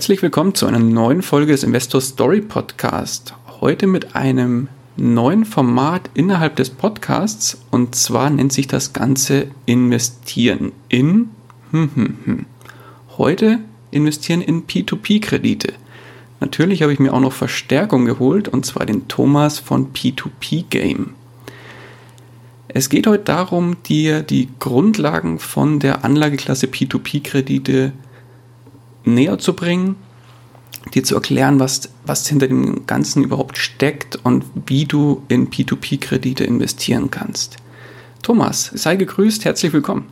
Herzlich willkommen zu einer neuen Folge des Investor Story Podcast. Heute mit einem neuen Format innerhalb des Podcasts und zwar nennt sich das Ganze Investieren in. Hm, hm, hm. Heute investieren in P2P-Kredite. Natürlich habe ich mir auch noch Verstärkung geholt und zwar den Thomas von P2P Game. Es geht heute darum, dir die Grundlagen von der Anlageklasse P2P-Kredite näher zu bringen, dir zu erklären, was, was hinter dem Ganzen überhaupt steckt und wie du in P2P-Kredite investieren kannst. Thomas, sei gegrüßt, herzlich willkommen.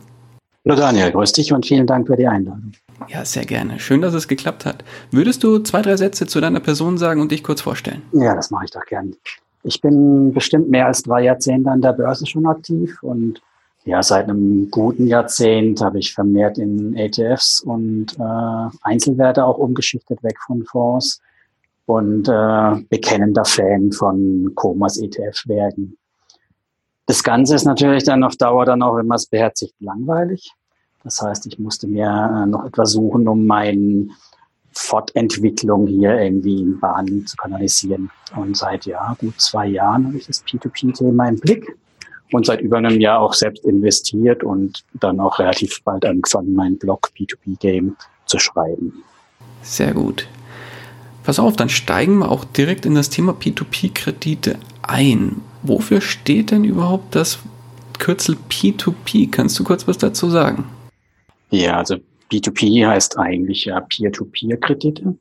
Hallo Daniel, grüß dich und vielen Dank für die Einladung. Ja, sehr gerne. Schön, dass es geklappt hat. Würdest du zwei, drei Sätze zu deiner Person sagen und dich kurz vorstellen? Ja, das mache ich doch gern. Ich bin bestimmt mehr als drei Jahrzehnte an der Börse schon aktiv und ja, seit einem guten Jahrzehnt habe ich vermehrt in ETFs und äh, Einzelwerte auch umgeschichtet weg von Fonds und äh, bekennender Fan von Comas ETF-Werken. Das Ganze ist natürlich dann auf Dauer dann auch, wenn man es beherzigt, langweilig. Das heißt, ich musste mir äh, noch etwas suchen, um meine Fortentwicklung hier irgendwie in Bahnen zu kanalisieren. Und seit ja, gut zwei Jahren habe ich das P2P-Thema im Blick und seit über einem Jahr auch selbst investiert und dann auch relativ bald angefangen, meinen Blog P2P Game zu schreiben. Sehr gut. Pass auf, dann steigen wir auch direkt in das Thema P2P-Kredite ein. Wofür steht denn überhaupt das Kürzel P2P? Kannst du kurz was dazu sagen? Ja, also P2P heißt eigentlich ja Peer-to-Peer-Kredite.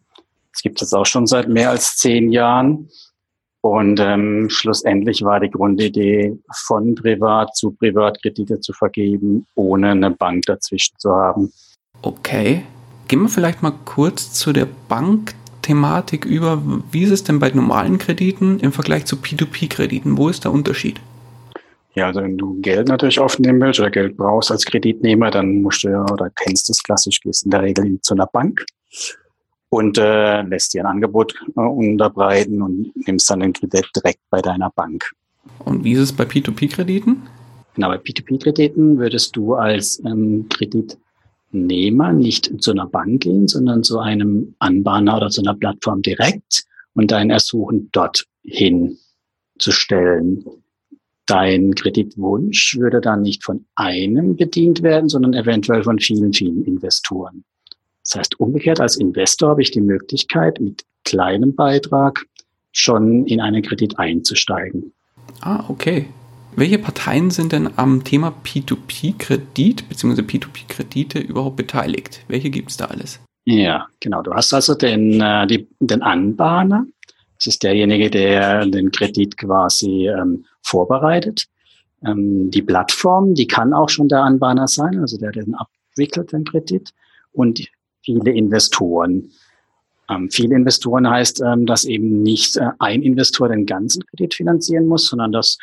Das gibt es auch schon seit mehr als zehn Jahren. Und ähm, schlussendlich war die Grundidee, von Privat zu Privatkredite zu vergeben, ohne eine Bank dazwischen zu haben. Okay. Gehen wir vielleicht mal kurz zu der Bankthematik über. Wie ist es denn bei normalen Krediten im Vergleich zu P2P-Krediten? Wo ist der Unterschied? Ja, also wenn du Geld natürlich aufnehmen willst oder Geld brauchst als Kreditnehmer, dann musst du ja oder kennst es klassisch, gehst in der Regel zu einer Bank und äh, lässt dir ein Angebot äh, unterbreiten und nimmst dann den Kredit direkt bei deiner Bank. Und wie ist es bei P2P-Krediten? Genau, bei P2P-Krediten würdest du als ähm, Kreditnehmer nicht zu einer Bank gehen, sondern zu einem Anbahner oder zu einer Plattform direkt und dein Ersuchen dorthin zu stellen. Dein Kreditwunsch würde dann nicht von einem bedient werden, sondern eventuell von vielen, vielen Investoren. Das heißt, umgekehrt als Investor habe ich die Möglichkeit, mit kleinem Beitrag schon in einen Kredit einzusteigen. Ah, okay. Welche Parteien sind denn am Thema P2P-Kredit bzw. P2P-Kredite überhaupt beteiligt? Welche gibt es da alles? Ja, genau. Du hast also den, äh, die, den Anbahner. Das ist derjenige, der den Kredit quasi ähm, vorbereitet. Ähm, die Plattform, die kann auch schon der Anbahner sein, also der den abwickelt, den Kredit. Und viele Investoren. Ähm, viele Investoren heißt, ähm, dass eben nicht äh, ein Investor den ganzen Kredit finanzieren muss, sondern dass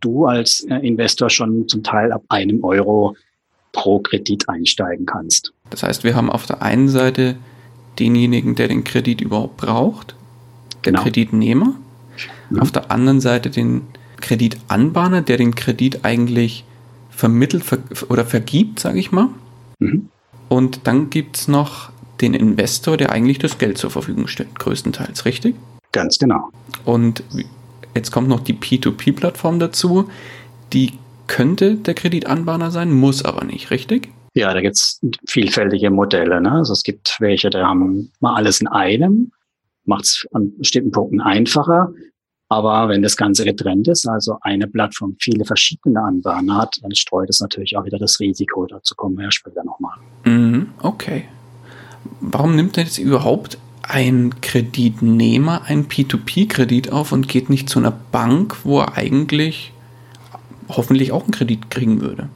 du als äh, Investor schon zum Teil ab einem Euro pro Kredit einsteigen kannst. Das heißt, wir haben auf der einen Seite denjenigen, der den Kredit überhaupt braucht, den genau. Kreditnehmer, mhm. auf der anderen Seite den Kreditanbahner, der den Kredit eigentlich vermittelt ver oder vergibt, sage ich mal. Mhm. Und dann gibt es noch den Investor, der eigentlich das Geld zur Verfügung stellt, größtenteils, richtig? Ganz genau. Und jetzt kommt noch die P2P-Plattform dazu. Die könnte der Kreditanbahner sein, muss aber nicht, richtig? Ja, da gibt es vielfältige Modelle. Ne? Also es gibt welche, die haben mal alles in einem, macht es an bestimmten Punkten einfacher. Aber wenn das Ganze getrennt ist, also eine Plattform viele verschiedene Anbahner hat, dann streut es natürlich auch wieder das Risiko. Dazu kommen wir ja später nochmal. Mhm, okay. Warum nimmt denn jetzt überhaupt ein Kreditnehmer einen P2P-Kredit auf und geht nicht zu einer Bank, wo er eigentlich hoffentlich auch einen Kredit kriegen würde?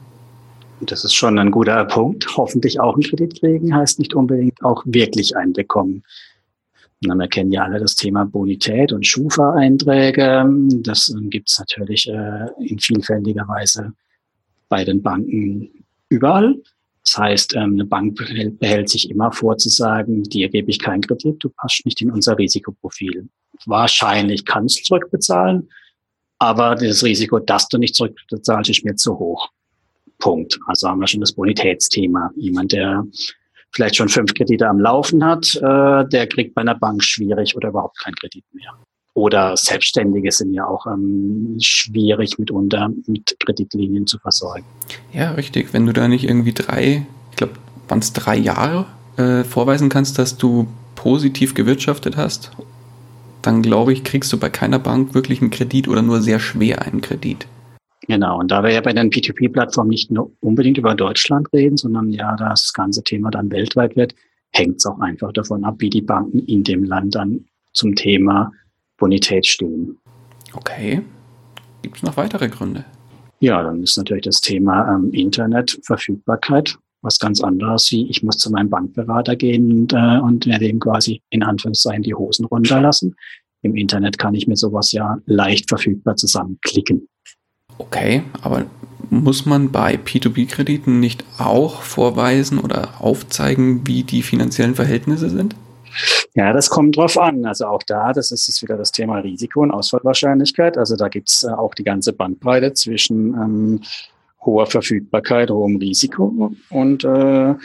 Das ist schon ein guter Punkt. Hoffentlich auch einen Kredit kriegen heißt nicht unbedingt auch wirklich einen bekommen. Wir kennen ja alle das Thema Bonität und Schufa-Einträge. Das ähm, gibt es natürlich äh, in vielfältiger Weise bei den Banken überall. Das heißt, ähm, eine Bank behält sich immer vor zu sagen, dir gebe ich keinen Kredit, du passt nicht in unser Risikoprofil. Wahrscheinlich kannst du zurückbezahlen, aber das Risiko, dass du nicht zurückbezahlst, ist mir zu hoch. Punkt. Also haben wir schon das Bonitätsthema. Jemand, der vielleicht schon fünf Kredite am Laufen hat, äh, der kriegt bei einer Bank schwierig oder überhaupt keinen Kredit mehr. Oder Selbstständige sind ja auch ähm, schwierig mitunter mit Kreditlinien zu versorgen. Ja, richtig. Wenn du da nicht irgendwie drei, ich glaube, waren es drei Jahre äh, vorweisen kannst, dass du positiv gewirtschaftet hast, dann glaube ich, kriegst du bei keiner Bank wirklich einen Kredit oder nur sehr schwer einen Kredit. Genau, und da wir ja bei den P2P-Plattformen nicht nur unbedingt über Deutschland reden, sondern ja das ganze Thema dann weltweit wird, hängt es auch einfach davon ab, wie die Banken in dem Land dann zum Thema Bonität stehen. Okay. Gibt es noch weitere Gründe? Ja, dann ist natürlich das Thema ähm, Internet, Verfügbarkeit, was ganz anderes wie ich muss zu meinem Bankberater gehen und, äh, und werde ihm quasi in Anführungszeichen die Hosen runterlassen. Im Internet kann ich mir sowas ja leicht verfügbar zusammenklicken. Okay, aber muss man bei P2P-Krediten nicht auch vorweisen oder aufzeigen, wie die finanziellen Verhältnisse sind? Ja, das kommt drauf an. Also auch da, das ist jetzt wieder das Thema Risiko und Ausfallwahrscheinlichkeit. Also da gibt's äh, auch die ganze Bandbreite zwischen ähm, hoher Verfügbarkeit, hohem Risiko und äh,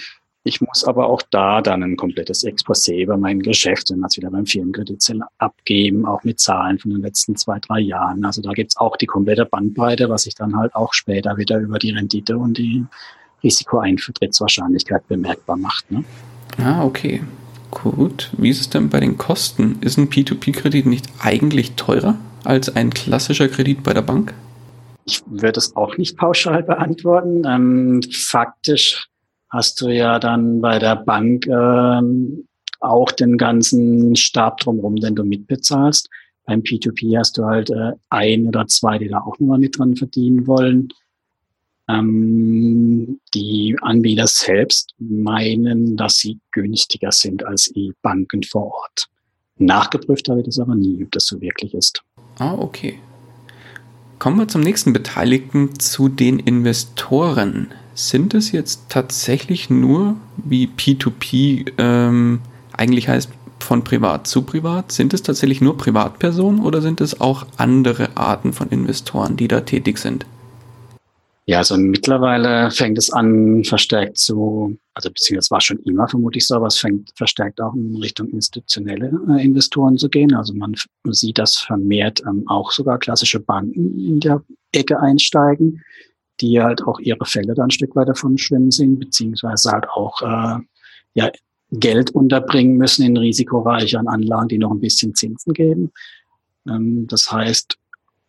ich muss aber auch da dann ein komplettes Exposé über mein Geschäft, wenn wir es wieder beim Firmenkredit abgeben, auch mit Zahlen von den letzten zwei, drei Jahren. Also da gibt's auch die komplette Bandbreite, was sich dann halt auch später wieder über die Rendite und die Risikoeintrittswahrscheinlichkeit bemerkbar macht. Ne? Ah, okay. Gut. Wie ist es denn bei den Kosten? Ist ein P2P-Kredit nicht eigentlich teurer als ein klassischer Kredit bei der Bank? Ich würde es auch nicht pauschal beantworten. Ähm, faktisch hast du ja dann bei der Bank ähm, auch den ganzen Stab drumherum, den du mitbezahlst. Beim P2P hast du halt äh, ein oder zwei, die da auch nochmal mit dran verdienen wollen. Ähm, die Anbieter selbst meinen, dass sie günstiger sind als die Banken vor Ort. Nachgeprüft habe ich das aber nie, ob das so wirklich ist. Ah, okay. Kommen wir zum nächsten Beteiligten, zu den Investoren. Sind es jetzt tatsächlich nur, wie P2P ähm, eigentlich heißt, von privat zu privat? Sind es tatsächlich nur Privatpersonen oder sind es auch andere Arten von Investoren, die da tätig sind? Ja, also mittlerweile fängt es an, verstärkt zu, also beziehungsweise war schon immer vermutlich so, aber es fängt verstärkt auch in Richtung institutionelle äh, Investoren zu gehen. Also man sieht, dass vermehrt ähm, auch sogar klassische Banken in der Ecke einsteigen, die halt auch ihre Fälle dann ein Stück weit davon schwimmen sind, beziehungsweise halt auch äh, ja, Geld unterbringen müssen in risikoreicheren Anlagen, die noch ein bisschen Zinsen geben. Ähm, das heißt,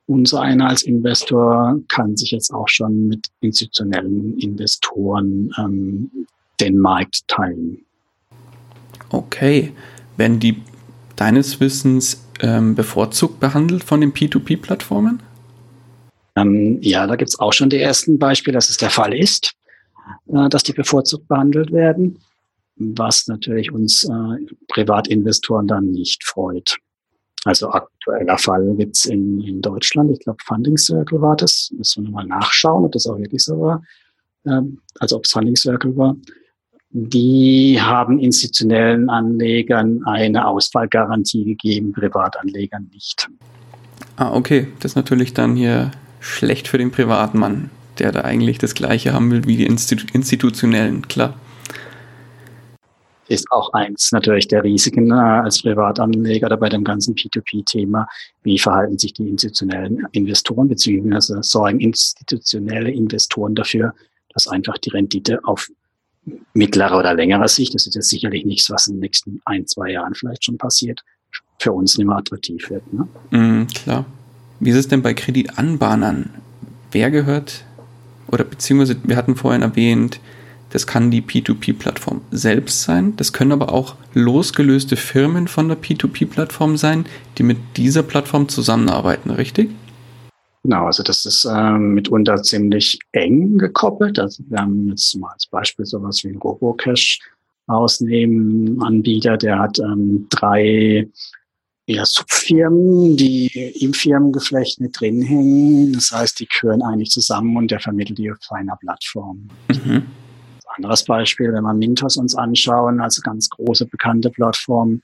unser einer als Investor kann sich jetzt auch schon mit institutionellen Investoren ähm, den Markt teilen. Okay. Werden die deines Wissens ähm, bevorzugt behandelt von den P2P-Plattformen? Ähm, ja, da gibt es auch schon die ersten Beispiele, dass es der Fall ist, äh, dass die bevorzugt behandelt werden, was natürlich uns äh, Privatinvestoren dann nicht freut. Also aktueller Fall gibt's in, in Deutschland, ich glaube Funding Circle war das, müssen wir nochmal nachschauen, ob das auch wirklich so war, ähm, also ob es Funding Circle war. Die haben institutionellen Anlegern eine Ausfallgarantie gegeben, Privatanlegern nicht. Ah, okay. Das ist natürlich dann hier schlecht für den Privatmann, der da eigentlich das Gleiche haben will wie die Institu institutionellen, klar ist auch eins natürlich der Risiken äh, als Privatanleger oder bei dem ganzen P2P-Thema. Wie verhalten sich die institutionellen Investoren beziehungsweise sorgen institutionelle Investoren dafür, dass einfach die Rendite auf mittlerer oder längerer Sicht, das ist jetzt sicherlich nichts, was in den nächsten ein, zwei Jahren vielleicht schon passiert, für uns nicht mehr attraktiv wird. Ne? Mm, klar. Wie ist es denn bei Kreditanbahnern? Wer gehört, oder beziehungsweise wir hatten vorhin erwähnt, das kann die P2P-Plattform selbst sein. Das können aber auch losgelöste Firmen von der P2P-Plattform sein, die mit dieser Plattform zusammenarbeiten, richtig? Genau, also das ist äh, mitunter ziemlich eng gekoppelt. Also wir haben jetzt mal als Beispiel sowas wie ein Robocash, rausnehmen. Anbieter, der hat ähm, drei ja, Subfirmen, die im Firmengeflecht mit drin hängen. Das heißt, die gehören eigentlich zusammen und der vermittelt die auf einer Plattform. Mhm. Anderes Beispiel, wenn wir Mintos uns anschauen, also ganz große bekannte Plattform.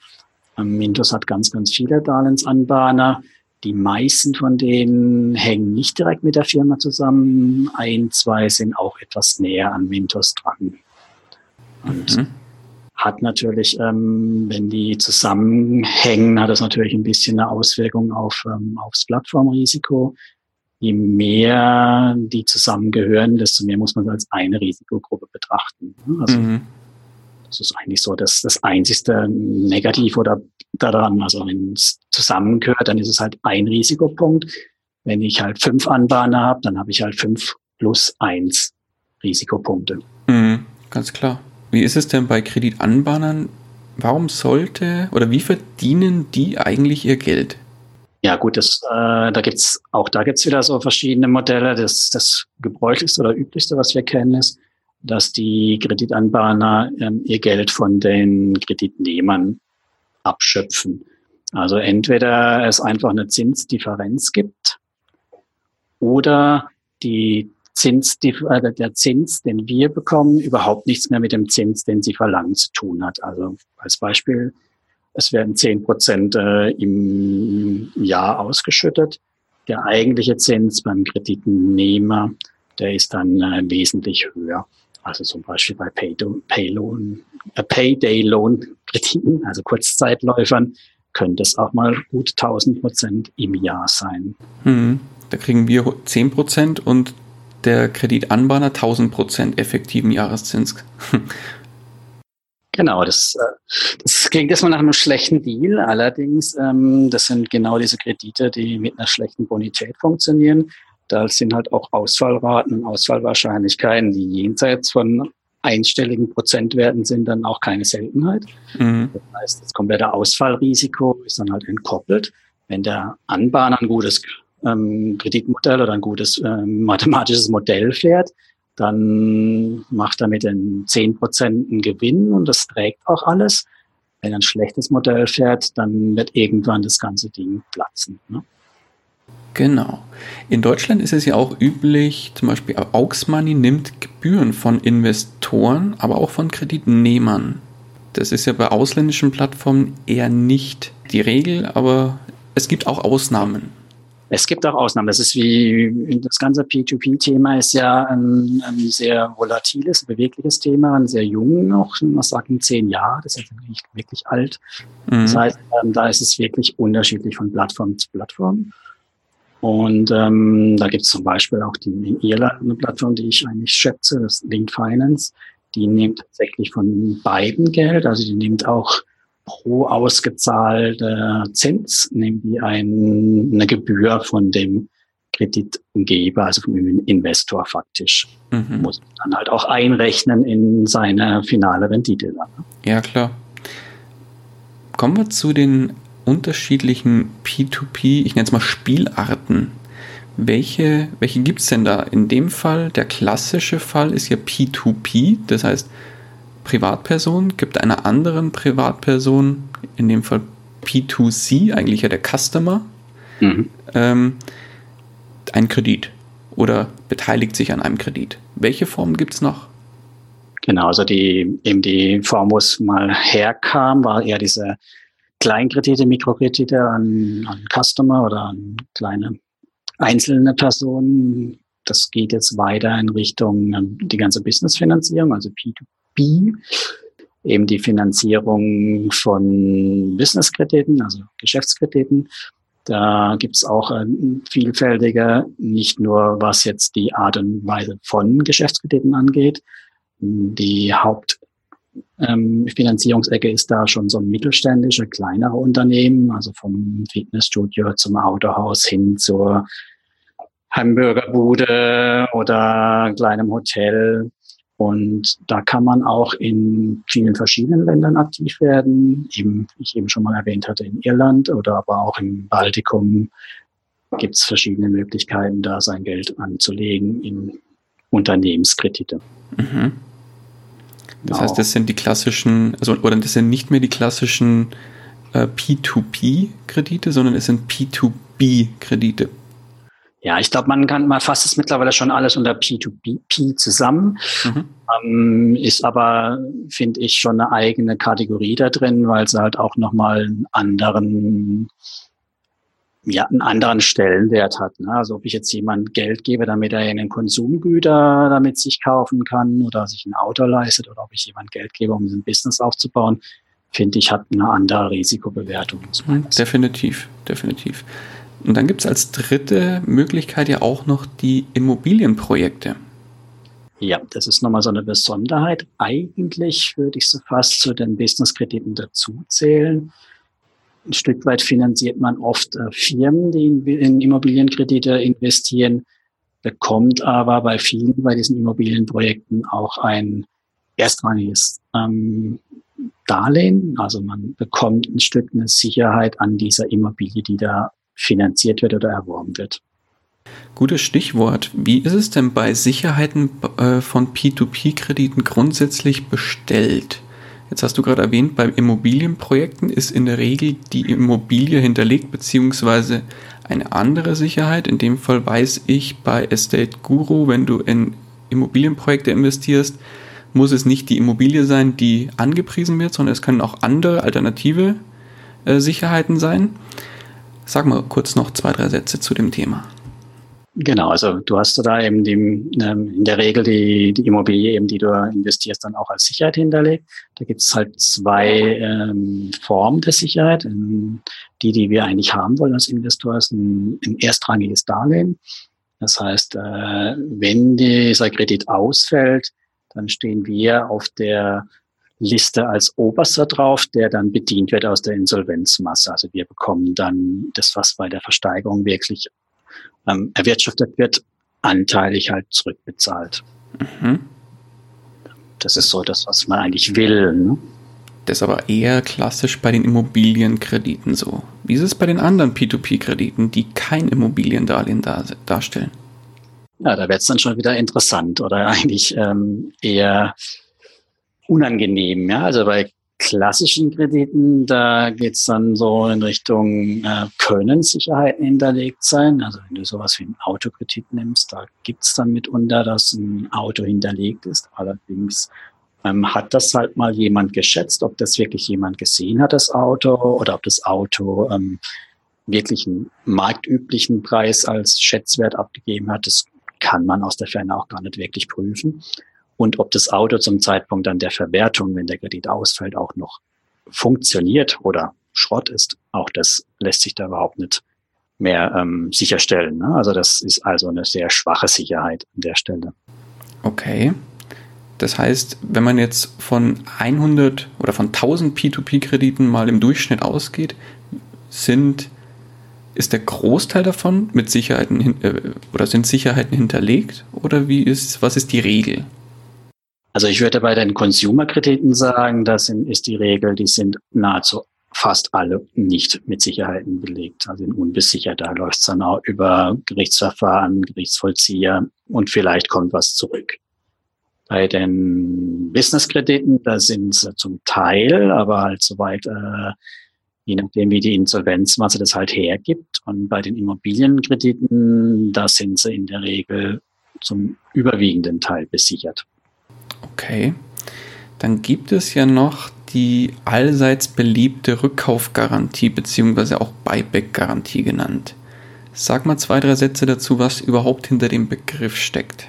Ähm, Mintos hat ganz, ganz viele Darlehensanbahner. Die meisten von denen hängen nicht direkt mit der Firma zusammen. Ein, zwei sind auch etwas näher an Mintos dran. Und mhm hat natürlich, ähm, wenn die zusammenhängen, hat das natürlich ein bisschen eine Auswirkung auf, ähm, aufs Plattformrisiko. Je mehr die zusammengehören, desto mehr muss man als eine Risikogruppe betrachten. Also mhm. das ist eigentlich so das, das einzigste Negativ oder daran. Also wenn es zusammengehört, dann ist es halt ein Risikopunkt. Wenn ich halt fünf Anbahner habe, dann habe ich halt fünf plus eins Risikopunkte. Mhm, ganz klar. Wie ist es denn bei Kreditanbahnern? Warum sollte oder wie verdienen die eigentlich ihr Geld? Ja gut, das, äh, da gibt's auch da gibt's wieder so verschiedene Modelle. Das, das gebräuchlichste oder üblichste, was wir kennen, ist, dass die Kreditanbahner ähm, ihr Geld von den Kreditnehmern abschöpfen. Also entweder es einfach eine Zinsdifferenz gibt oder die Zins, die, äh, der Zins, den wir bekommen, überhaupt nichts mehr mit dem Zins, den sie verlangen, zu tun hat. Also als Beispiel, es werden zehn Prozent äh, im Jahr ausgeschüttet. Der eigentliche Zins beim Kreditnehmer, der ist dann äh, wesentlich höher. Also zum Beispiel bei Payday-Loan-Krediten, also Kurzzeitläufern, könnte es auch mal gut 1000 Prozent im Jahr sein. Hm, da kriegen wir 10 Prozent und der Kreditanbahner 1000% effektiven Jahreszins. Genau, das, äh, das klingt erstmal nach einem schlechten Deal. Allerdings, ähm, das sind genau diese Kredite, die mit einer schlechten Bonität funktionieren. Da sind halt auch Ausfallraten und Ausfallwahrscheinlichkeiten, die jenseits von einstelligen Prozentwerten sind, dann auch keine Seltenheit. Mhm. Das heißt, das komplette Ausfallrisiko ist dann halt entkoppelt. Wenn der Anbahner ein gutes ähm, Kreditmodell oder ein gutes ähm, mathematisches Modell fährt, dann macht er mit den zehn Prozent einen Gewinn und das trägt auch alles. Wenn er ein schlechtes Modell fährt, dann wird irgendwann das ganze Ding platzen. Ne? Genau. In Deutschland ist es ja auch üblich, zum Beispiel Aux Money nimmt Gebühren von Investoren, aber auch von Kreditnehmern. Das ist ja bei ausländischen Plattformen eher nicht die Regel, aber es gibt auch Ausnahmen. Es gibt auch Ausnahmen. Das ist wie das ganze P2P-Thema ist ja ein, ein, sehr volatiles, bewegliches Thema, ein sehr jung noch, man sagt in zehn Jahren, das ist jetzt nicht wirklich alt. Mhm. Das heißt, ähm, da ist es wirklich unterschiedlich von Plattform zu Plattform. Und ähm, da gibt es zum Beispiel auch die in Irland eine Plattform, die ich eigentlich schätze, das Linked Finance. Die nimmt tatsächlich von beiden Geld, also die nimmt auch pro ausgezahlter Zins nehmen die ein, eine Gebühr von dem Kreditgeber, also vom Investor faktisch. Mhm. Muss dann halt auch einrechnen in seine finale Rendite. Dann. Ne? Ja, klar. Kommen wir zu den unterschiedlichen P2P, ich nenne es mal Spielarten. Welche, welche gibt es denn da? In dem Fall, der klassische Fall ist ja P2P, das heißt, Privatperson gibt einer anderen Privatperson, in dem Fall P2C, eigentlich ja der Customer, mhm. ähm, einen Kredit oder beteiligt sich an einem Kredit. Welche Formen gibt es noch? Genau, also die, eben die Form, wo es mal herkam, war eher diese Kleinkredite, Mikrokredite an, an Customer oder an kleine einzelne Personen. Das geht jetzt weiter in Richtung ähm, die ganze Businessfinanzierung, also P2P. B, eben die Finanzierung von Businesskrediten, also Geschäftskrediten. Da gibt's auch äh, vielfältige, nicht nur was jetzt die Art und Weise von Geschäftskrediten angeht. Die Hauptfinanzierungsecke ähm, ist da schon so mittelständische, kleinere Unternehmen, also vom Fitnessstudio zum Autohaus hin zur Hamburgerbude oder kleinem Hotel und da kann man auch in vielen verschiedenen Ländern aktiv werden. Eben, wie ich eben schon mal erwähnt hatte, in Irland oder aber auch im Baltikum gibt es verschiedene Möglichkeiten, da sein Geld anzulegen in Unternehmenskredite. Mhm. Das heißt, das sind die klassischen, also oder das sind nicht mehr die klassischen äh, P2P-Kredite, sondern es sind P2B-Kredite. Ja, ich glaube, man kann, man fasst es mittlerweile schon alles unter P2P zusammen. Mhm. Ähm, ist aber, finde ich, schon eine eigene Kategorie da drin, weil sie halt auch nochmal einen anderen, ja, einen anderen Stellenwert hat. Ne? Also ob ich jetzt jemand Geld gebe, damit er einen Konsumgüter damit sich kaufen kann oder sich ein Auto leistet oder ob ich jemand Geld gebe, um ein Business aufzubauen, finde ich, hat eine andere Risikobewertung. Mhm, definitiv, definitiv. Und dann gibt es als dritte Möglichkeit ja auch noch die Immobilienprojekte. Ja, das ist nochmal so eine Besonderheit. Eigentlich würde ich sie fast zu den Businesskrediten dazuzählen. Ein Stück weit finanziert man oft äh, Firmen, die in, in Immobilienkredite investieren, bekommt aber bei vielen bei diesen Immobilienprojekten auch ein erstrangiges ähm, Darlehen. Also man bekommt ein Stück eine Sicherheit an dieser Immobilie, die da finanziert wird oder erworben wird. Gutes Stichwort. Wie ist es denn bei Sicherheiten äh, von P2P-Krediten grundsätzlich bestellt? Jetzt hast du gerade erwähnt, bei Immobilienprojekten ist in der Regel die Immobilie hinterlegt, beziehungsweise eine andere Sicherheit. In dem Fall weiß ich bei Estate Guru, wenn du in Immobilienprojekte investierst, muss es nicht die Immobilie sein, die angepriesen wird, sondern es können auch andere alternative äh, Sicherheiten sein. Sag mal kurz noch zwei, drei Sätze zu dem Thema. Genau, also du hast da eben die, ähm, in der Regel die, die Immobilie, eben, die du investierst, dann auch als Sicherheit hinterlegt. Da gibt es halt zwei ähm, Formen der Sicherheit. Ähm, die, die wir eigentlich haben wollen als Investor, ist ein, ein erstrangiges Darlehen. Das heißt, äh, wenn dieser Kredit ausfällt, dann stehen wir auf der Liste als oberster drauf, der dann bedient wird aus der Insolvenzmasse. Also wir bekommen dann das, was bei der Versteigerung wirklich ähm, erwirtschaftet wird, anteilig halt zurückbezahlt. Mhm. Das ist so das, was man eigentlich will. Ne? Das ist aber eher klassisch bei den Immobilienkrediten so. Wie ist es bei den anderen P2P-Krediten, die kein Immobiliendarlehen dar darstellen? Ja, da wird es dann schon wieder interessant oder eigentlich ähm, eher unangenehm. Ja? Also bei klassischen Krediten, da geht's dann so in Richtung, äh, können Sicherheiten hinterlegt sein. Also wenn du sowas wie einen Autokredit nimmst, da gibt's dann mitunter, dass ein Auto hinterlegt ist. Allerdings ähm, hat das halt mal jemand geschätzt, ob das wirklich jemand gesehen hat, das Auto, oder ob das Auto ähm, wirklich einen marktüblichen Preis als Schätzwert abgegeben hat. Das kann man aus der Ferne auch gar nicht wirklich prüfen und ob das Auto zum Zeitpunkt dann der Verwertung, wenn der Kredit ausfällt, auch noch funktioniert oder Schrott ist, auch das lässt sich da überhaupt nicht mehr ähm, sicherstellen. Ne? Also das ist also eine sehr schwache Sicherheit an der Stelle. Okay. Das heißt, wenn man jetzt von 100 oder von 1000 P2P-Krediten mal im Durchschnitt ausgeht, sind, ist der Großteil davon mit Sicherheiten äh, oder sind Sicherheiten hinterlegt oder wie ist, was ist die Regel? Also ich würde bei den Consumer-Krediten sagen, das ist die Regel, die sind nahezu fast alle nicht mit Sicherheiten belegt, also sind unbesichert. Da läuft es dann auch über Gerichtsverfahren, Gerichtsvollzieher und vielleicht kommt was zurück. Bei den Business-Krediten, da sind sie zum Teil, aber halt soweit, äh, je nachdem, wie die Insolvenzmasse das halt hergibt. Und bei den Immobilienkrediten, da sind sie in der Regel zum überwiegenden Teil besichert. Okay. Dann gibt es ja noch die allseits beliebte Rückkaufgarantie beziehungsweise auch Buyback-Garantie genannt. Sag mal zwei, drei Sätze dazu, was überhaupt hinter dem Begriff steckt.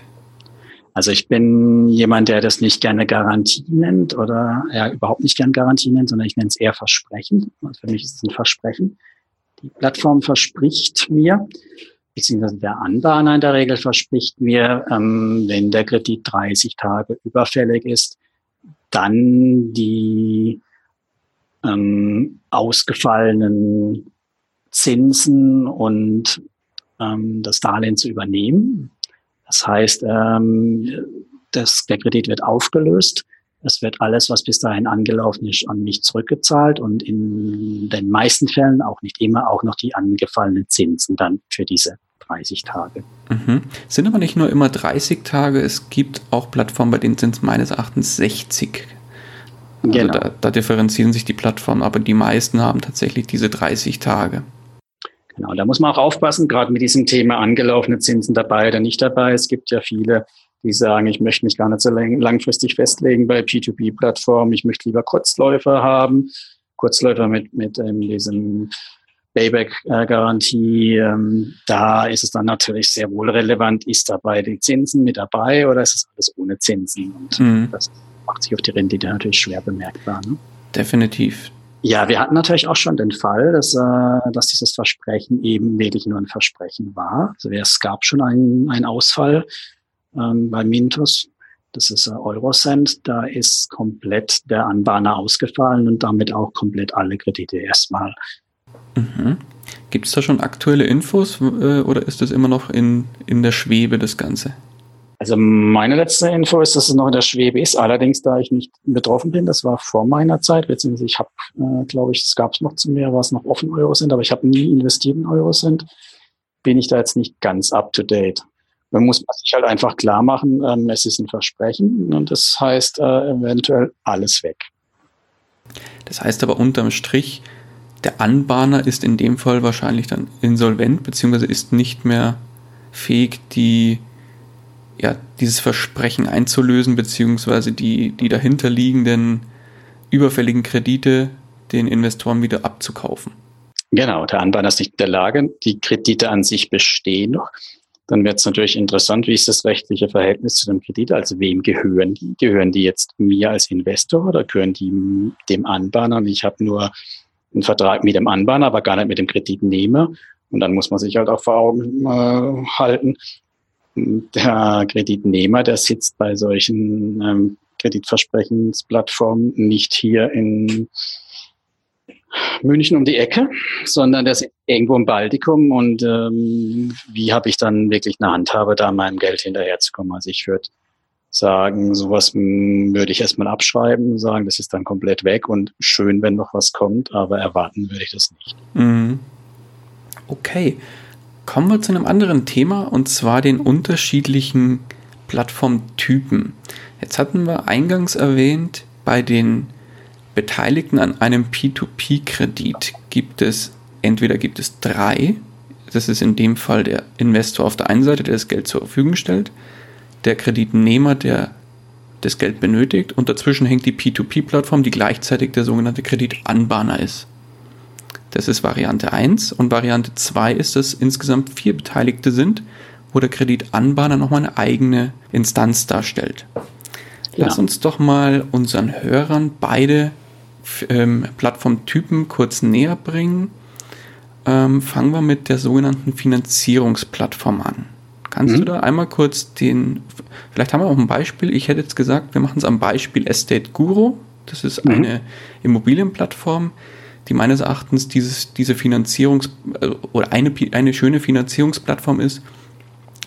Also ich bin jemand, der das nicht gerne Garantie nennt oder ja, überhaupt nicht gerne Garantie nennt, sondern ich nenne es eher Versprechen. Also für mich ist es ein Versprechen. Die Plattform verspricht mir, beziehungsweise der Anbahner in der Regel verspricht mir, ähm, wenn der Kredit 30 Tage überfällig ist, dann die ähm, ausgefallenen Zinsen und ähm, das Darlehen zu übernehmen. Das heißt, ähm, das, der Kredit wird aufgelöst es wird alles, was bis dahin angelaufen ist, an mich zurückgezahlt und in den meisten Fällen, auch nicht immer, auch noch die angefallenen Zinsen dann für diese 30 Tage. Mhm. Sind aber nicht nur immer 30 Tage, es gibt auch Plattformen, bei denen sind es meines Erachtens 60. Also genau. da, da differenzieren sich die Plattformen, aber die meisten haben tatsächlich diese 30 Tage. Genau, da muss man auch aufpassen, gerade mit diesem Thema angelaufene Zinsen dabei oder nicht dabei. Es gibt ja viele, die sagen, ich möchte mich gar nicht so langfristig festlegen bei P2P-Plattformen. Ich möchte lieber Kurzläufer haben. Kurzläufer mit, mit ähm, diesem Payback-Garantie. Ähm, da ist es dann natürlich sehr wohl relevant, ist dabei die Zinsen mit dabei oder ist es alles ohne Zinsen? Und mhm. das macht sich auf die Rendite natürlich schwer bemerkbar. Ne? Definitiv. Ja, wir hatten natürlich auch schon den Fall, dass, äh, dass dieses Versprechen eben wirklich nur ein Versprechen war. Also es gab schon einen, einen Ausfall ähm, bei Mintos. Das ist Eurocent. Da ist komplett der Anbahner ausgefallen und damit auch komplett alle Kredite erstmal. Mhm. Gibt es da schon aktuelle Infos äh, oder ist das immer noch in, in der Schwebe das Ganze? Also meine letzte Info ist, dass es noch in der Schwebe ist. Allerdings, da ich nicht betroffen bin, das war vor meiner Zeit, beziehungsweise ich habe, äh, glaube ich, es gab es noch zu mir, war es noch offen Euro sind, aber ich habe nie investiert in Euro sind, bin ich da jetzt nicht ganz up to date. Man muss sich halt einfach klar machen, ähm, es ist ein Versprechen und das heißt äh, eventuell alles weg. Das heißt aber unterm Strich, der Anbahner ist in dem Fall wahrscheinlich dann insolvent, beziehungsweise ist nicht mehr fähig, die ja, dieses Versprechen einzulösen, beziehungsweise die, die dahinterliegenden überfälligen Kredite den Investoren wieder abzukaufen. Genau, der Anbahner ist nicht in der Lage, die Kredite an sich bestehen noch. Dann wird es natürlich interessant, wie ist das rechtliche Verhältnis zu dem Kredit? Also wem gehören die? Gehören die jetzt mir als Investor oder gehören die dem Anbahner? Und ich habe nur einen Vertrag mit dem Anbahner, aber gar nicht mit dem Kreditnehmer. Und dann muss man sich halt auch vor Augen äh, halten, der Kreditnehmer, der sitzt bei solchen ähm, Kreditversprechensplattformen nicht hier in München um die Ecke, sondern der sitzt irgendwo im Baltikum und ähm, wie habe ich dann wirklich eine Handhabe, da meinem Geld hinterherzukommen? Also ich würde sagen, sowas würde ich erstmal abschreiben, sagen, das ist dann komplett weg und schön, wenn noch was kommt, aber erwarten würde ich das nicht. Mhm. Okay. Kommen wir zu einem anderen Thema und zwar den unterschiedlichen Plattformtypen. Jetzt hatten wir eingangs erwähnt, bei den Beteiligten an einem P2P-Kredit gibt es entweder gibt es drei, das ist in dem Fall der Investor auf der einen Seite, der das Geld zur Verfügung stellt, der Kreditnehmer, der das Geld benötigt und dazwischen hängt die P2P-Plattform, die gleichzeitig der sogenannte Kreditanbahner ist. Das ist Variante 1 und Variante 2 ist, dass insgesamt vier Beteiligte sind, wo der Kreditanbahner nochmal eine eigene Instanz darstellt. Genau. Lass uns doch mal unseren Hörern beide ähm, Plattformtypen kurz näher bringen. Ähm, fangen wir mit der sogenannten Finanzierungsplattform an. Kannst mhm. du da einmal kurz den, vielleicht haben wir auch ein Beispiel, ich hätte jetzt gesagt, wir machen es am Beispiel Estate Guru. Das ist mhm. eine Immobilienplattform, die meines Erachtens dieses, diese Finanzierungs- äh, oder eine, eine schöne Finanzierungsplattform ist.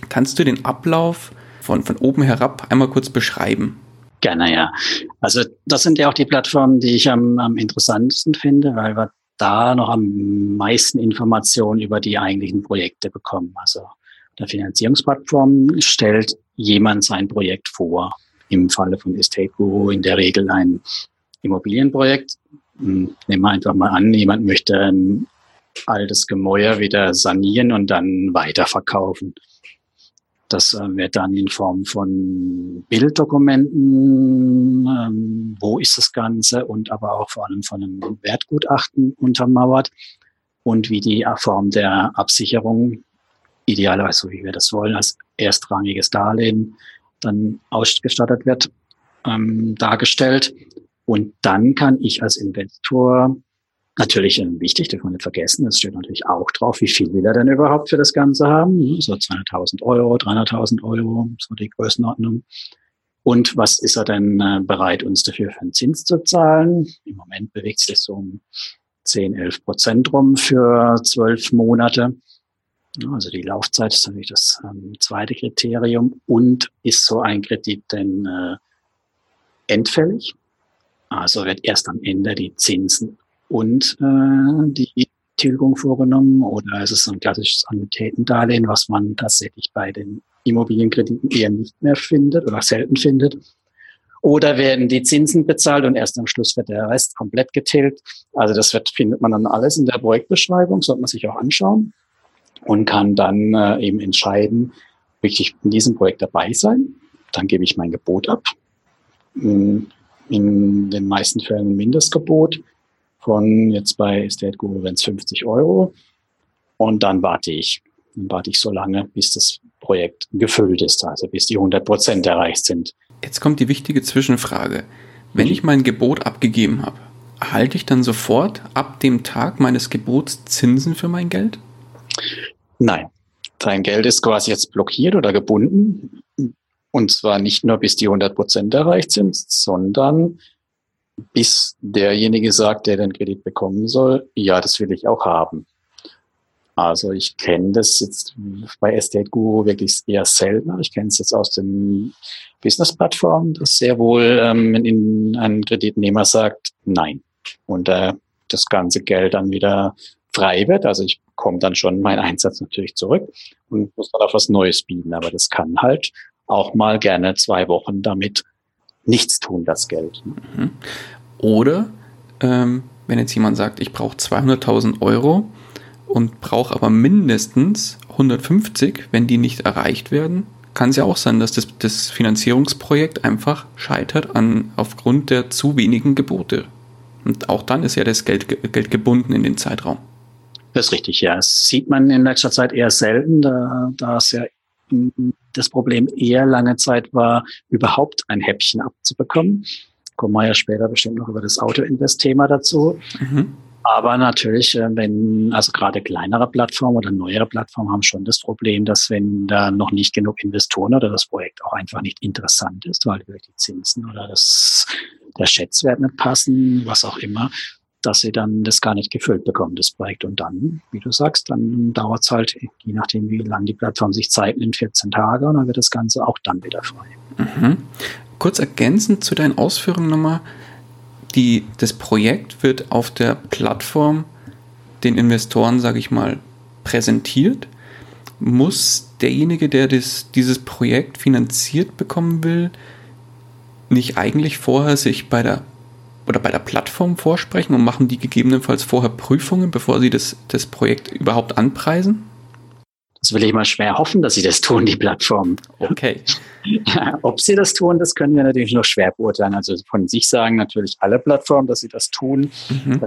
Kannst du den Ablauf von, von oben herab einmal kurz beschreiben? Gerne, ja. Also das sind ja auch die Plattformen, die ich am, am interessantesten finde, weil wir da noch am meisten Informationen über die eigentlichen Projekte bekommen. Also der Finanzierungsplattform stellt jemand sein Projekt vor. Im Falle von Estate Guru in der Regel ein Immobilienprojekt, hm, nehmen wir einfach mal an, jemand möchte ein altes Gemäuer wieder sanieren und dann weiterverkaufen. Das äh, wird dann in Form von Bilddokumenten, ähm, wo ist das Ganze und aber auch vor allem von einem Wertgutachten untermauert und wie die Form der Absicherung, idealerweise so wie wir das wollen, als erstrangiges Darlehen dann ausgestattet wird, ähm, dargestellt. Und dann kann ich als Investor natürlich ähm, wichtig, darf man nicht vergessen, es steht natürlich auch drauf, wie viel will er denn überhaupt für das Ganze haben? So 200.000 Euro, 300.000 Euro, so die Größenordnung. Und was ist er denn äh, bereit, uns dafür für einen Zins zu zahlen? Im Moment bewegt sich so um 10, 11 Prozent rum für zwölf Monate. Also die Laufzeit ist natürlich das ähm, zweite Kriterium. Und ist so ein Kredit denn äh, endfällig? Also wird erst am Ende die Zinsen und äh, die Tilgung vorgenommen oder ist es ein klassisches Annuitätendarlehen, was man tatsächlich bei den Immobilienkrediten eher nicht mehr findet oder selten findet. Oder werden die Zinsen bezahlt und erst am Schluss wird der Rest komplett getilgt. Also das wird, findet man dann alles in der Projektbeschreibung, sollte man sich auch anschauen und kann dann äh, eben entscheiden, möchte ich in diesem Projekt dabei sein. Dann gebe ich mein Gebot ab. In, in den meisten Fällen ein Mindestgebot von jetzt bei Estate Guru wenn es 50 Euro. Und dann warte ich. Dann warte ich so lange, bis das Projekt gefüllt ist, also bis die 100 Prozent erreicht sind. Jetzt kommt die wichtige Zwischenfrage. Wenn ich mein Gebot abgegeben habe, erhalte ich dann sofort ab dem Tag meines Gebots Zinsen für mein Geld? Nein. Dein Geld ist quasi jetzt blockiert oder gebunden. Und zwar nicht nur bis die 100 Prozent erreicht sind, sondern bis derjenige sagt, der den Kredit bekommen soll, ja, das will ich auch haben. Also ich kenne das jetzt bei Estate Guru wirklich eher selten. Ich kenne es jetzt aus den Business-Plattformen, dass sehr wohl ähm, in ein Kreditnehmer sagt, nein. Und äh, das ganze Geld dann wieder frei wird. Also ich bekomme dann schon meinen Einsatz natürlich zurück und muss dann auf was Neues bieten. Aber das kann halt auch mal gerne zwei Wochen damit nichts tun, das Geld. Mhm. Oder ähm, wenn jetzt jemand sagt, ich brauche 200.000 Euro und brauche aber mindestens 150, wenn die nicht erreicht werden, kann es ja auch sein, dass das, das Finanzierungsprojekt einfach scheitert an, aufgrund der zu wenigen Gebote. Und auch dann ist ja das Geld, Geld gebunden in den Zeitraum. Das ist richtig, ja. Das sieht man in letzter Zeit eher selten, da, da es ja das Problem eher lange Zeit war, überhaupt ein Häppchen abzubekommen. Kommen wir ja später bestimmt noch über das Auto-Invest-Thema dazu. Mhm. Aber natürlich, äh, wenn, also gerade kleinere Plattformen oder neuere Plattformen haben schon das Problem, dass wenn da noch nicht genug Investoren oder das Projekt auch einfach nicht interessant ist, weil die Zinsen oder das, der Schätzwert nicht passen, was auch immer, dass sie dann das gar nicht gefüllt bekommen, das Projekt. Und dann, wie du sagst, dann dauert es halt, je nachdem, wie lang die Plattform sich Zeit nimmt, 14 Tage und dann wird das Ganze auch dann wieder frei. Mhm. Kurz ergänzend zu deinen Ausführungen nochmal, die, das Projekt wird auf der Plattform den Investoren, sage ich mal, präsentiert. Muss derjenige, der das, dieses Projekt finanziert bekommen will, nicht eigentlich vorher sich bei der oder bei der Plattform vorsprechen und machen die gegebenenfalls vorher Prüfungen, bevor sie das, das Projekt überhaupt anpreisen? Das will ich mal schwer hoffen, dass sie das tun, die Plattformen. Okay. Ob sie das tun, das können wir natürlich noch schwer beurteilen. Also von sich sagen natürlich alle Plattformen, dass sie das tun. Mhm.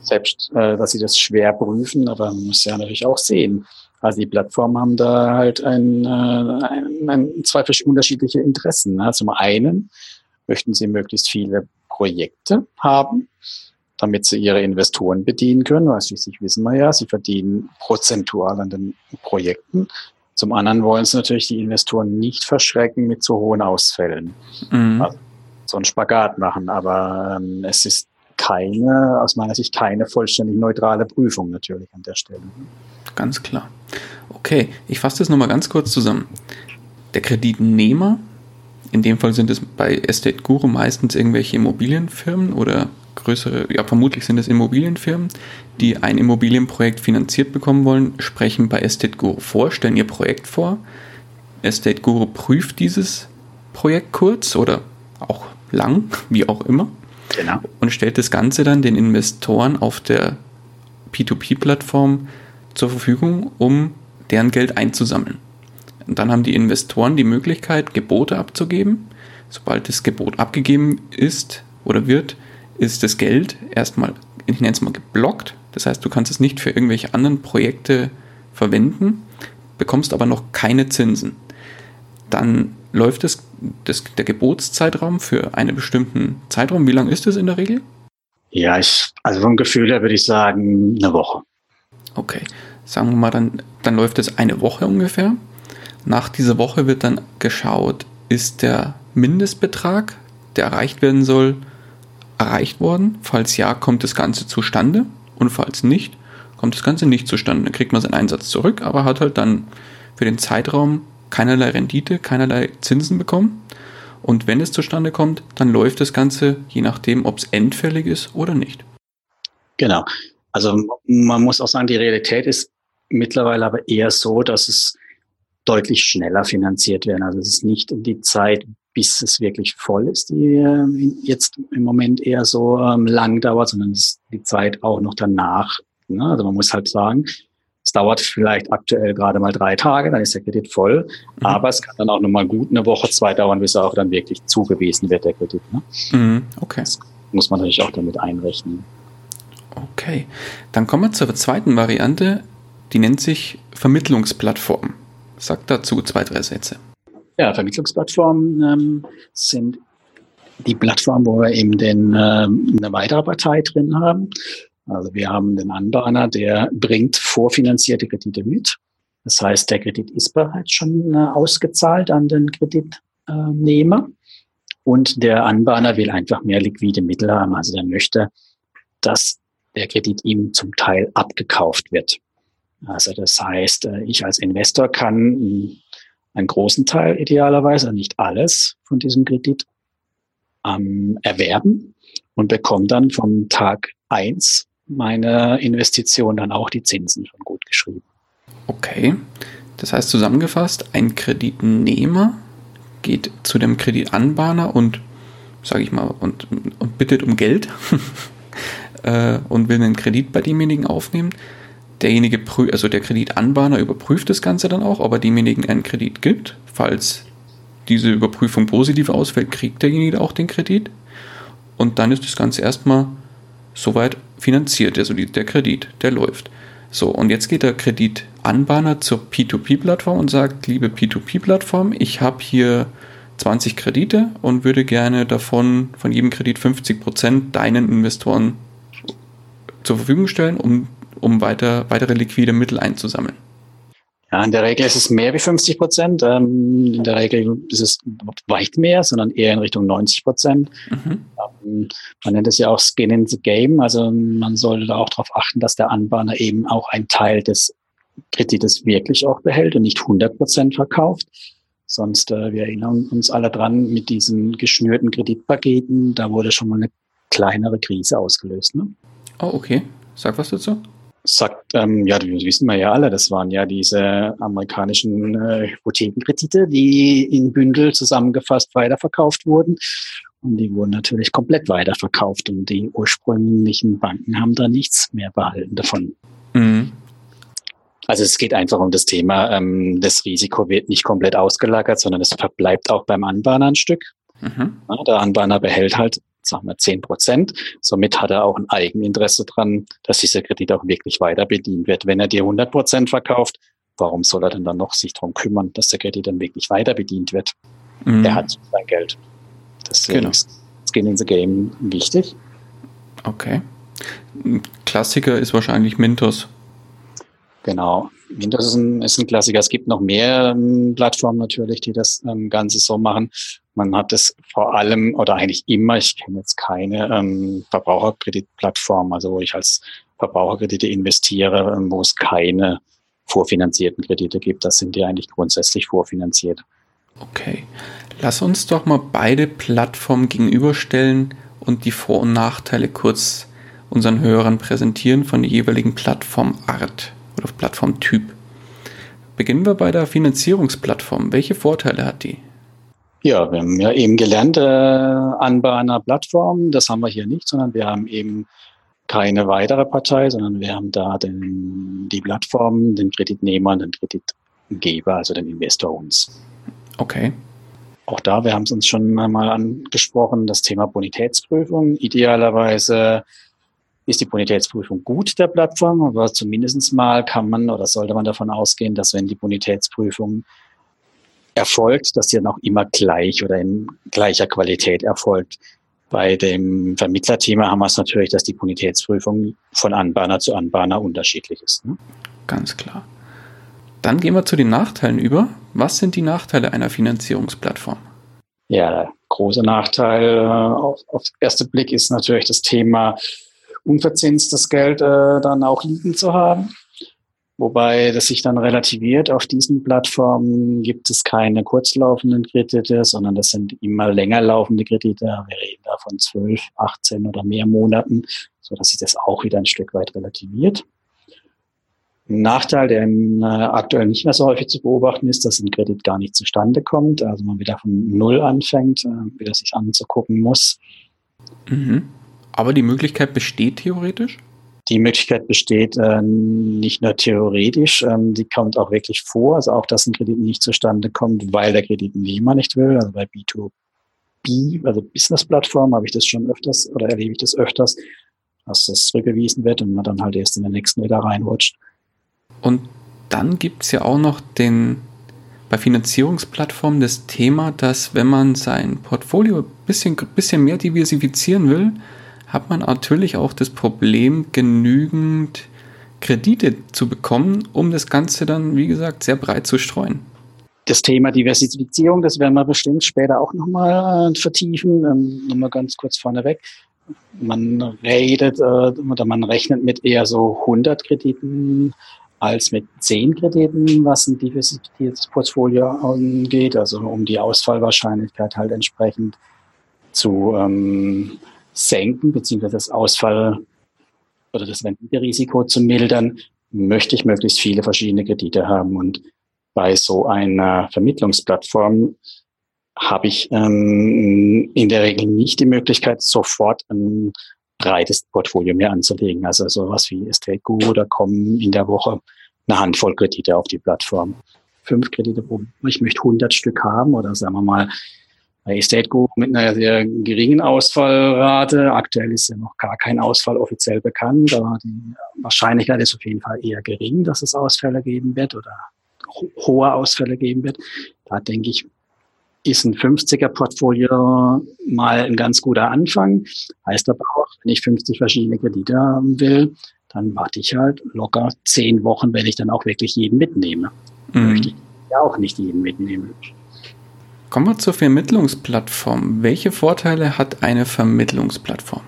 Selbst, äh, dass sie das schwer prüfen, aber man muss ja natürlich auch sehen. Also die Plattformen haben da halt ein, äh, ein, ein zwei unterschiedliche Interessen. Ne? Zum einen möchten sie möglichst viele Projekte haben, damit sie ihre Investoren bedienen können, weil schließlich wissen wir ja, sie verdienen prozentual an den Projekten. Zum anderen wollen sie natürlich die Investoren nicht verschrecken mit zu hohen Ausfällen. Mhm. Also so einen Spagat machen, aber ähm, es ist keine, aus meiner Sicht keine vollständig neutrale Prüfung natürlich an der Stelle. Ganz klar. Okay, ich fasse das nochmal ganz kurz zusammen. Der Kreditnehmer in dem Fall sind es bei Estate Guru meistens irgendwelche Immobilienfirmen oder größere, ja vermutlich sind es Immobilienfirmen, die ein Immobilienprojekt finanziert bekommen wollen, sprechen bei Estate Guru vor, stellen ihr Projekt vor. Estate Guru prüft dieses Projekt kurz oder auch lang, wie auch immer. Genau. Und stellt das Ganze dann den Investoren auf der P2P-Plattform zur Verfügung, um deren Geld einzusammeln. Und dann haben die Investoren die Möglichkeit, Gebote abzugeben. Sobald das Gebot abgegeben ist oder wird, ist das Geld erstmal, ich nenne es mal, geblockt. Das heißt, du kannst es nicht für irgendwelche anderen Projekte verwenden, bekommst aber noch keine Zinsen. Dann läuft das, das, der Gebotszeitraum für einen bestimmten Zeitraum. Wie lang ist das in der Regel? Ja, ich, also vom Gefühl her würde ich sagen, eine Woche. Okay, sagen wir mal, dann, dann läuft es eine Woche ungefähr. Nach dieser Woche wird dann geschaut, ist der Mindestbetrag, der erreicht werden soll, erreicht worden? Falls ja, kommt das Ganze zustande und falls nicht, kommt das Ganze nicht zustande. Dann kriegt man seinen Einsatz zurück, aber hat halt dann für den Zeitraum keinerlei Rendite, keinerlei Zinsen bekommen. Und wenn es zustande kommt, dann läuft das Ganze je nachdem, ob es endfällig ist oder nicht. Genau. Also man muss auch sagen, die Realität ist mittlerweile aber eher so, dass es deutlich schneller finanziert werden. Also es ist nicht die Zeit, bis es wirklich voll ist, die äh, jetzt im Moment eher so ähm, lang dauert, sondern es ist die Zeit auch noch danach. Ne? Also man muss halt sagen, es dauert vielleicht aktuell gerade mal drei Tage, dann ist der Kredit voll, mhm. aber es kann dann auch nochmal gut eine Woche, zwei dauern, bis er auch dann wirklich zugewiesen wird, der Kredit. Ne? Mhm. Okay. Das muss man natürlich auch damit einrechnen. Okay, dann kommen wir zur zweiten Variante, die nennt sich Vermittlungsplattform. Sag dazu zwei, drei Sätze. Ja, Vermittlungsplattformen ähm, sind die Plattform, wo wir eben den, ähm, eine weitere Partei drin haben. Also wir haben den Anbahner, der bringt vorfinanzierte Kredite mit. Das heißt, der Kredit ist bereits schon äh, ausgezahlt an den Kreditnehmer. Und der Anbahner will einfach mehr liquide Mittel haben. Also der möchte, dass der Kredit ihm zum Teil abgekauft wird. Also das heißt, äh, ich als Investor kann einen großen Teil idealerweise, nicht alles von diesem Kredit ähm, erwerben und bekomme dann vom Tag eins meine Investition dann auch die Zinsen schon gut geschrieben. Okay, das heißt zusammengefasst, ein Kreditnehmer geht zu dem Kreditanbahner und, sage ich mal, und, und bittet um Geld äh, und will einen Kredit bei demjenigen aufnehmen derjenige, also der Kreditanbahner überprüft das Ganze dann auch, ob er demjenigen einen Kredit gibt. Falls diese Überprüfung positiv ausfällt, kriegt derjenige auch den Kredit. Und dann ist das Ganze erstmal soweit finanziert, also der Kredit, der läuft. So, und jetzt geht der Kreditanbahner zur P2P-Plattform und sagt, liebe P2P-Plattform, ich habe hier 20 Kredite und würde gerne davon, von jedem Kredit 50 Prozent deinen Investoren zur Verfügung stellen, um um weiter, weitere liquide Mittel einzusammeln? Ja, in der Regel ist es mehr wie 50 Prozent. Ähm, in der Regel ist es weit mehr, sondern eher in Richtung 90 Prozent. Mhm. Ähm, man nennt es ja auch Skin in the Game. Also man sollte da auch darauf achten, dass der Anbahner eben auch einen Teil des Kredites wirklich auch behält und nicht 100 Prozent verkauft. Sonst, äh, wir erinnern uns alle dran mit diesen geschnürten Kreditpaketen, da wurde schon mal eine kleinere Krise ausgelöst. Ne? Oh, okay. Sag was dazu sagt, ähm, ja, das wissen wir ja alle, das waren ja diese amerikanischen äh, Hypothekenkredite, die in Bündel zusammengefasst weiterverkauft wurden. Und die wurden natürlich komplett weiterverkauft und die ursprünglichen Banken haben da nichts mehr behalten davon. Mhm. Also es geht einfach um das Thema, ähm, das Risiko wird nicht komplett ausgelagert, sondern es verbleibt auch beim Anbahner ein Stück. Mhm. Ja, der Anbahner behält halt sagen wir, 10 Prozent. Somit hat er auch ein Eigeninteresse dran, dass dieser Kredit auch wirklich weiter bedient wird. Wenn er dir 100 Prozent verkauft, warum soll er denn dann noch sich darum kümmern, dass der Kredit dann wirklich weiter bedient wird? Mhm. Er hat sein Geld. Deswegen genau. ist Skin in the Game wichtig. Okay. Klassiker ist wahrscheinlich Mintos. Genau. Windows ist ein, ist ein Klassiker. Es gibt noch mehr ähm, Plattformen natürlich, die das ähm, Ganze so machen. Man hat es vor allem oder eigentlich immer, ich kenne jetzt keine ähm, Verbraucherkreditplattform, also wo ich als Verbraucherkredite investiere, ähm, wo es keine vorfinanzierten Kredite gibt. Das sind die eigentlich grundsätzlich vorfinanziert. Okay. Lass uns doch mal beide Plattformen gegenüberstellen und die Vor- und Nachteile kurz unseren Hörern präsentieren von der jeweiligen Plattformart oder Plattformtyp. Beginnen wir bei der Finanzierungsplattform. Welche Vorteile hat die? Ja, wir haben ja eben gelernt, äh, Anbahner Plattform, das haben wir hier nicht, sondern wir haben eben keine weitere Partei, sondern wir haben da den, die Plattform, den Kreditnehmer und den Kreditgeber, also den Investor uns. Okay. Auch da, wir haben es uns schon einmal angesprochen, das Thema Bonitätsprüfung. Idealerweise ist die Bonitätsprüfung gut der Plattform, aber zumindest mal kann man oder sollte man davon ausgehen, dass wenn die Bonitätsprüfung erfolgt, dass die dann auch immer gleich oder in gleicher Qualität erfolgt. Bei dem Vermittlerthema haben wir es natürlich, dass die Bonitätsprüfung von Anbahner zu Anbahner unterschiedlich ist. Ne? Ganz klar. Dann gehen wir zu den Nachteilen über. Was sind die Nachteile einer Finanzierungsplattform? Ja, großer Nachteil äh, auf, auf ersten Blick ist natürlich das Thema unverzinstes Geld äh, dann auch liegen zu haben. Wobei das sich dann relativiert. Auf diesen Plattformen gibt es keine kurzlaufenden Kredite, sondern das sind immer länger laufende Kredite. Wir reden da von 12, 18 oder mehr Monaten, so dass sich das auch wieder ein Stück weit relativiert. Ein Nachteil, der äh, aktuell nicht mehr so häufig zu beobachten ist, dass ein Kredit gar nicht zustande kommt. Also man wieder von Null anfängt, äh, wieder sich anzugucken muss. Mhm. Aber die Möglichkeit besteht theoretisch? Die Möglichkeit besteht äh, nicht nur theoretisch, ähm, die kommt auch wirklich vor. Also auch, dass ein Kredit nicht zustande kommt, weil der Kreditnehmer nicht will. Also bei B2B, also Business-Plattform, habe ich das schon öfters oder erlebe ich das öfters, dass das zurückgewiesen wird und man dann halt erst in den nächsten wieder reinrutscht. Und dann gibt es ja auch noch den bei Finanzierungsplattformen das Thema, dass wenn man sein Portfolio ein bisschen, bisschen mehr diversifizieren will, hat man natürlich auch das Problem, genügend Kredite zu bekommen, um das Ganze dann, wie gesagt, sehr breit zu streuen. Das Thema Diversifizierung, das werden wir bestimmt später auch nochmal äh, vertiefen. Ähm, nochmal ganz kurz vorneweg. Man redet äh, oder man rechnet mit eher so 100 Krediten als mit 10 Krediten, was ein diversifiziertes Portfolio angeht, also um die Ausfallwahrscheinlichkeit halt entsprechend zu ähm, senken, beziehungsweise das Ausfall oder das Renditerisiko zu mildern, möchte ich möglichst viele verschiedene Kredite haben. Und bei so einer Vermittlungsplattform habe ich ähm, in der Regel nicht die Möglichkeit, sofort ein breites Portfolio mir anzulegen. Also sowas wie Estate Guru, da kommen in der Woche eine Handvoll Kredite auf die Plattform. Fünf Kredite pro Ich möchte 100 Stück haben oder sagen wir mal bei Estate Group mit einer sehr geringen Ausfallrate. Aktuell ist ja noch gar kein Ausfall offiziell bekannt, aber die Wahrscheinlichkeit ist auf jeden Fall eher gering, dass es Ausfälle geben wird oder ho hohe Ausfälle geben wird. Da denke ich, ist ein 50er-Portfolio mal ein ganz guter Anfang. Heißt aber auch, wenn ich 50 verschiedene Kredite haben will, dann warte ich halt locker zehn Wochen, wenn ich dann auch wirklich jeden mitnehme. Mhm. Möchte ich ja auch nicht jeden mitnehmen. Kommen wir zur Vermittlungsplattform. Welche Vorteile hat eine Vermittlungsplattform?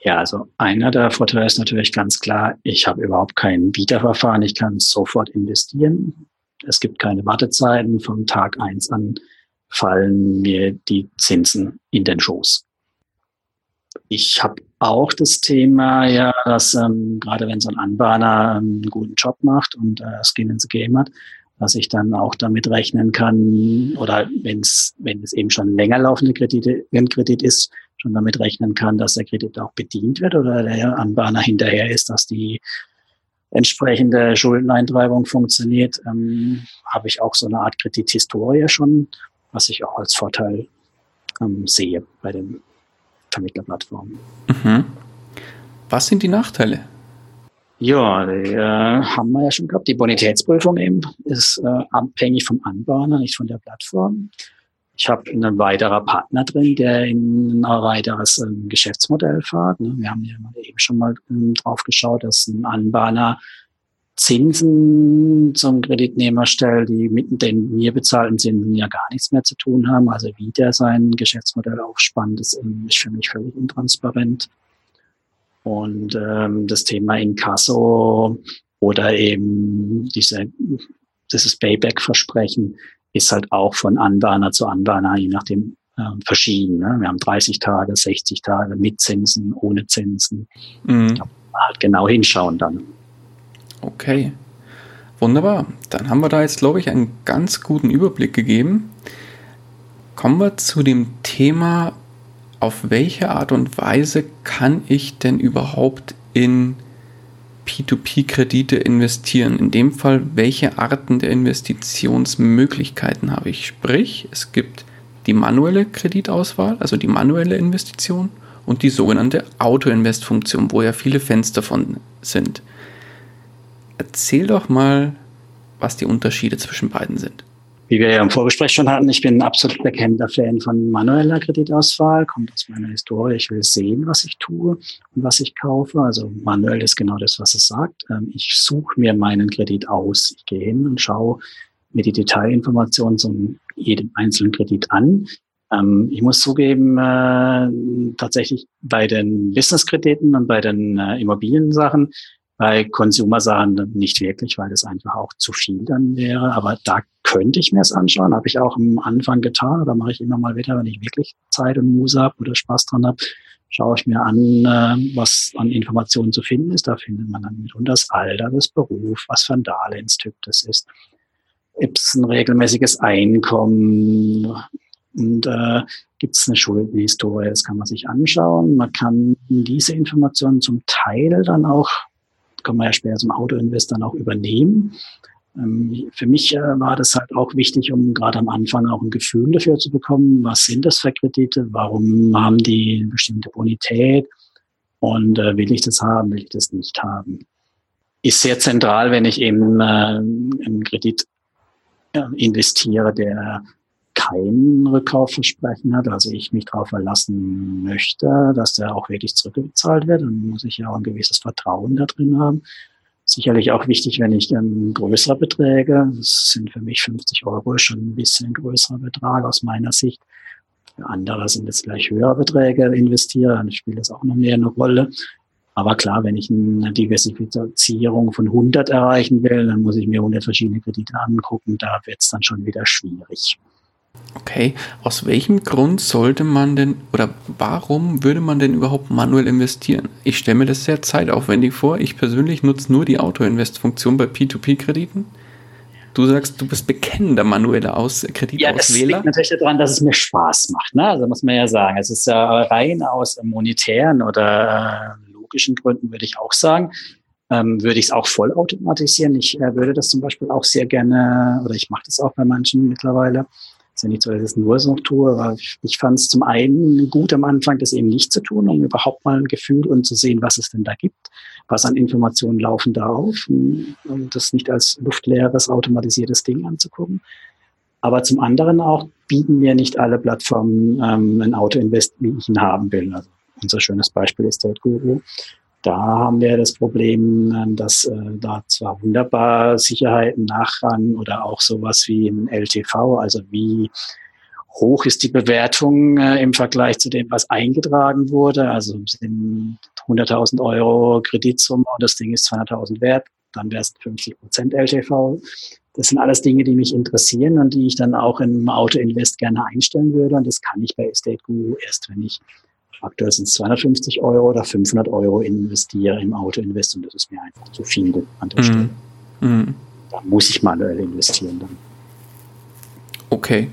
Ja, also einer der Vorteile ist natürlich ganz klar, ich habe überhaupt kein Bieterverfahren, ich kann sofort investieren. Es gibt keine Wartezeiten. Vom Tag eins an fallen mir die Zinsen in den Schoß. Ich habe auch das Thema, ja, dass ähm, gerade wenn so ein Anbahner ähm, einen guten Job macht und äh, Skin in the Game hat, dass ich dann auch damit rechnen kann oder wenn's, wenn es eben schon länger laufende Kredite, Kredit ist, schon damit rechnen kann, dass der Kredit auch bedient wird oder der Anbahner hinterher ist, dass die entsprechende Schuldeneintreibung funktioniert, ähm, habe ich auch so eine Art Kredithistorie schon, was ich auch als Vorteil ähm, sehe bei den Vermittlerplattformen. Mhm. Was sind die Nachteile? Ja, die äh, haben wir ja schon gehabt. Die Bonitätsprüfung eben ist äh, abhängig vom Anbahner, nicht von der Plattform. Ich habe einen weiteren Partner drin, der in ein weiteres ähm, Geschäftsmodell fährt. Ne? Wir haben ja eben schon mal ähm, drauf geschaut, dass ein Anbahner Zinsen zum Kreditnehmer stellt, die mit den mir bezahlten Zinsen ja gar nichts mehr zu tun haben. Also wie der sein Geschäftsmodell aufspannt, ist für mich völlig intransparent. Und ähm, das Thema Inkasso oder eben diese, dieses Payback-Versprechen ist halt auch von Anbahner zu Anbahner, je nachdem, äh, verschieden. Ne? Wir haben 30 Tage, 60 Tage mit Zinsen, ohne Zinsen. Mhm. Halt genau hinschauen dann. Okay. Wunderbar. Dann haben wir da jetzt, glaube ich, einen ganz guten Überblick gegeben. Kommen wir zu dem Thema auf welche Art und Weise kann ich denn überhaupt in P2P-Kredite investieren? In dem Fall, welche Arten der Investitionsmöglichkeiten habe ich? Sprich, es gibt die manuelle Kreditauswahl, also die manuelle Investition und die sogenannte Auto-Invest-Funktion, wo ja viele Fenster von sind. Erzähl doch mal, was die Unterschiede zwischen beiden sind wie wir ja im Vorgespräch schon hatten, ich bin ein absolut bekennender Fan von manueller Kreditauswahl, kommt aus meiner Historie. Ich will sehen, was ich tue und was ich kaufe. Also manuell ist genau das, was es sagt. Ähm, ich suche mir meinen Kredit aus. Ich gehe hin und schaue mir die Detailinformationen zu jedem einzelnen Kredit an. Ähm, ich muss zugeben, äh, tatsächlich bei den Businesskrediten und bei den äh, Immobiliensachen Bei Konsumersachen nicht wirklich, weil das einfach auch zu viel dann wäre. Aber da könnte ich mir es anschauen. Habe ich auch am Anfang getan oder mache ich immer mal wieder, wenn ich wirklich Zeit und Muse habe oder Spaß dran habe, schaue ich mir an, äh, was an Informationen zu finden ist. Da findet man dann mitunter das Alter, das Beruf, was für ein Darlehenstyp das ist. Gibt es ein regelmäßiges Einkommen und äh, gibt es eine Schuldenhistorie? Das kann man sich anschauen. Man kann diese Informationen zum Teil dann auch, kann man ja später zum Autoinvest dann auch übernehmen. Ähm, für mich äh, war das halt auch wichtig, um gerade am Anfang auch ein Gefühl dafür zu bekommen, was sind das für Kredite, warum haben die eine bestimmte Bonität und äh, will ich das haben, will ich das nicht haben. Ist sehr zentral, wenn ich eben einen Kredit äh, investiere, der kein Rückkaufversprechen hat, also ich mich darauf verlassen möchte, dass der auch wirklich zurückgezahlt wird, dann muss ich ja auch ein gewisses Vertrauen da drin haben sicherlich auch wichtig, wenn ich ähm, größere Beträge, das sind für mich 50 Euro schon ein bisschen größerer Betrag aus meiner Sicht. Für andere sind es gleich höhere Beträge investiere, dann spielt das auch noch mehr eine Rolle. Aber klar, wenn ich eine Diversifizierung von 100 erreichen will, dann muss ich mir 100 verschiedene Kredite angucken. Da wird es dann schon wieder schwierig. Okay, aus welchem Grund sollte man denn oder warum würde man denn überhaupt manuell investieren? Ich stelle mir das sehr zeitaufwendig vor. Ich persönlich nutze nur die Auto-Invest-Funktion bei P2P-Krediten. Du sagst, du bist bekennender manueller Aus Kreditauswähler. Ja, das liegt natürlich daran, dass es mir Spaß macht. Ne? Also muss man ja sagen, es ist ja rein aus monetären oder äh, logischen Gründen, würde ich auch sagen, ähm, würde ich es auch vollautomatisieren. Ich äh, würde das zum Beispiel auch sehr gerne, oder ich mache das auch bei manchen mittlerweile, ist ja nicht so, dass ich es nur so tue, aber ich, fand es zum einen gut am Anfang, das eben nicht zu tun, um überhaupt mal ein Gefühl und zu sehen, was es denn da gibt, was an Informationen laufen da auf und, und das nicht als luftleeres, automatisiertes Ding anzugucken. Aber zum anderen auch bieten mir nicht alle Plattformen ähm, ein Auto-Invest, wie ich ihn haben will. Also unser schönes Beispiel ist der Guru. Da haben wir das Problem, ähm, dass äh, da zwar wunderbar Sicherheiten nachrang oder auch sowas wie im LTV, also wie hoch ist die Bewertung äh, im Vergleich zu dem, was eingetragen wurde. Also sind 100.000 Euro Kreditsumme und das Ding ist 200.000 wert, dann wäre es 50 Prozent LTV. Das sind alles Dinge, die mich interessieren und die ich dann auch im Auto-Invest gerne einstellen würde. Und das kann ich bei Estate Guru erst, wenn ich Aktuell sind es 250 Euro oder 500 Euro investiere im Auto-Invest und das ist mir einfach zu viel an der mhm. Stelle. Mhm. Da muss ich manuell investieren dann. Okay.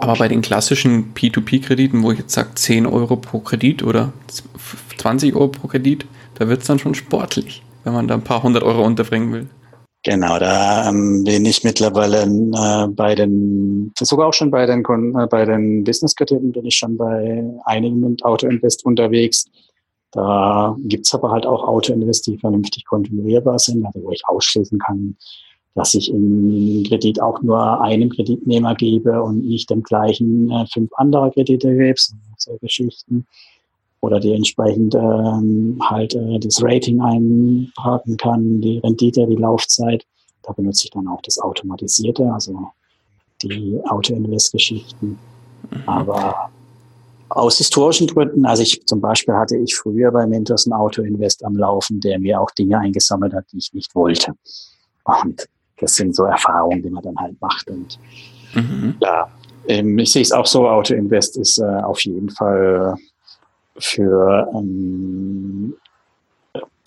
Aber bei den klassischen P2P-Krediten, wo ich jetzt sage 10 Euro pro Kredit oder 20 Euro pro Kredit, da wird es dann schon sportlich, wenn man da ein paar hundert Euro unterbringen will. Genau, da ähm, bin ich mittlerweile äh, bei den, sogar auch schon bei den, äh, bei den Business-Krediten bin ich schon bei einigen mit Auto-Invest unterwegs. Da gibt's aber halt auch Auto-Invest, die vernünftig konfigurierbar sind, also wo ich ausschließen kann, dass ich im Kredit auch nur einem Kreditnehmer gebe und nicht dem gleichen äh, fünf andere Kredite gebe, so Geschichten oder die entsprechend ähm, halt äh, das Rating einparken kann, die Rendite, die Laufzeit. Da benutze ich dann auch das Automatisierte, also die Auto-Invest-Geschichten. Mhm. Aber aus historischen Gründen, also ich zum Beispiel hatte ich früher bei Mentors ein Auto-Invest am Laufen, der mir auch Dinge eingesammelt hat, die ich nicht wollte. Und das sind so Erfahrungen, die man dann halt macht. Und mhm. ja, ähm, ich sehe es auch so, Auto-Invest ist äh, auf jeden Fall für ähm,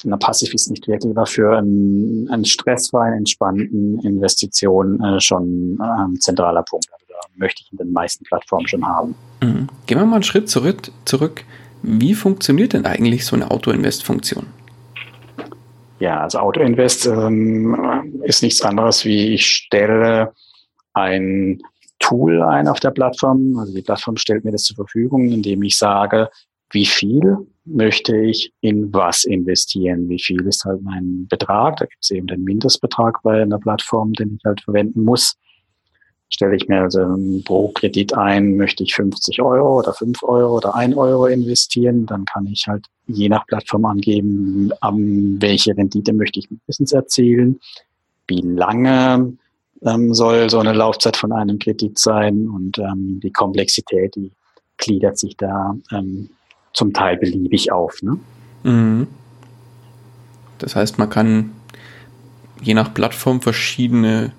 na, passiv ist nicht wirklich, aber für einen, einen stressfreien, entspannten Investition äh, schon ein ähm, zentraler Punkt. Also da möchte ich in den meisten Plattformen schon haben. Mhm. Gehen wir mal einen Schritt zurück, zurück. Wie funktioniert denn eigentlich so eine Auto-Invest-Funktion? Ja, also Auto-Invest ähm, ist nichts anderes wie ich stelle ein Tool ein auf der Plattform. Also die Plattform stellt mir das zur Verfügung, indem ich sage, wie viel möchte ich in was investieren, wie viel ist halt mein Betrag. Da gibt es eben den Mindestbetrag bei einer Plattform, den ich halt verwenden muss. Stelle ich mir also pro Kredit ein, möchte ich 50 Euro oder 5 Euro oder 1 Euro investieren, dann kann ich halt je nach Plattform angeben, um, welche Rendite möchte ich mindestens erzielen, wie lange ähm, soll so eine Laufzeit von einem Kredit sein und ähm, die Komplexität, die gliedert sich da ähm, zum Teil beliebig auf. Ne? Mhm. Das heißt, man kann je nach Plattform verschiedene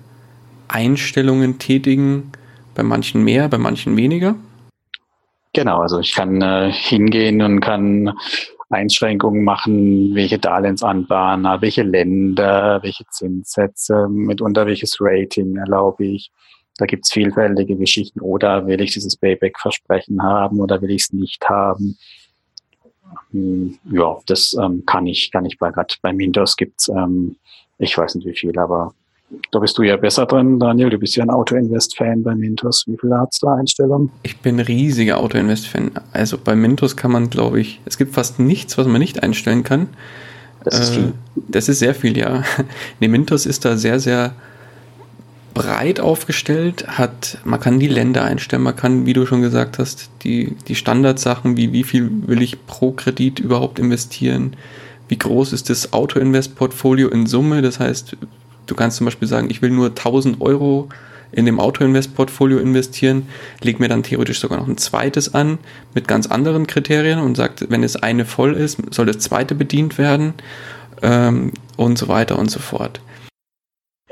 Einstellungen tätigen, bei manchen mehr, bei manchen weniger. Genau, also ich kann äh, hingehen und kann Einschränkungen machen, welche Darlehensanbahner, welche Länder, welche Zinssätze, mitunter welches Rating erlaube ich. Da gibt's vielfältige Geschichten. Oder will ich dieses Payback-Versprechen haben oder will ich es nicht haben? Hm, ja, das ähm, kann ich, kann ich bei Rad. Bei Mintos gibt's, ähm, ich weiß nicht wie viel, aber da bist du ja besser drin, Daniel. Du bist ja ein Auto-Invest-Fan bei Mintos. Wie viele hat's da Einstellungen? Ich bin ein riesiger Auto-Invest-Fan. Also bei Mintos kann man, glaube ich, es gibt fast nichts, was man nicht einstellen kann. Das ist äh, viel. Das ist sehr viel, ja. Nee, Mintos ist da sehr, sehr breit aufgestellt, hat, man kann die Länder einstellen, man kann, wie du schon gesagt hast, die, die Standardsachen, wie wie viel will ich pro Kredit überhaupt investieren, wie groß ist das Auto-Invest-Portfolio in Summe, das heißt, du kannst zum Beispiel sagen, ich will nur 1000 Euro in dem Auto-Invest-Portfolio investieren, leg mir dann theoretisch sogar noch ein zweites an mit ganz anderen Kriterien und sagt, wenn es eine voll ist, soll das zweite bedient werden ähm, und so weiter und so fort.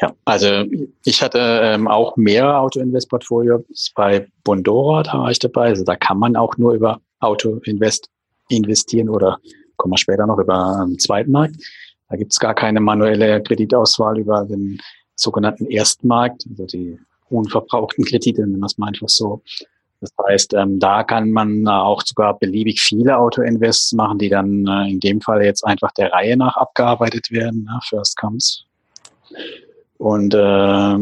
Ja, also ich hatte ähm, auch mehrere Auto-Invest-Portfolios bei Bondora, da war ich dabei. Also da kann man auch nur über Auto-Invest investieren oder kommen wir später noch über einen zweiten Markt. Da gibt's gar keine manuelle Kreditauswahl über den sogenannten Erstmarkt, also die unverbrauchten Kredite, nennen wir es mal einfach so. Das heißt, ähm, da kann man auch sogar beliebig viele Auto-Invests machen, die dann äh, in dem Fall jetzt einfach der Reihe nach abgearbeitet werden. Ne? First comes. Und äh,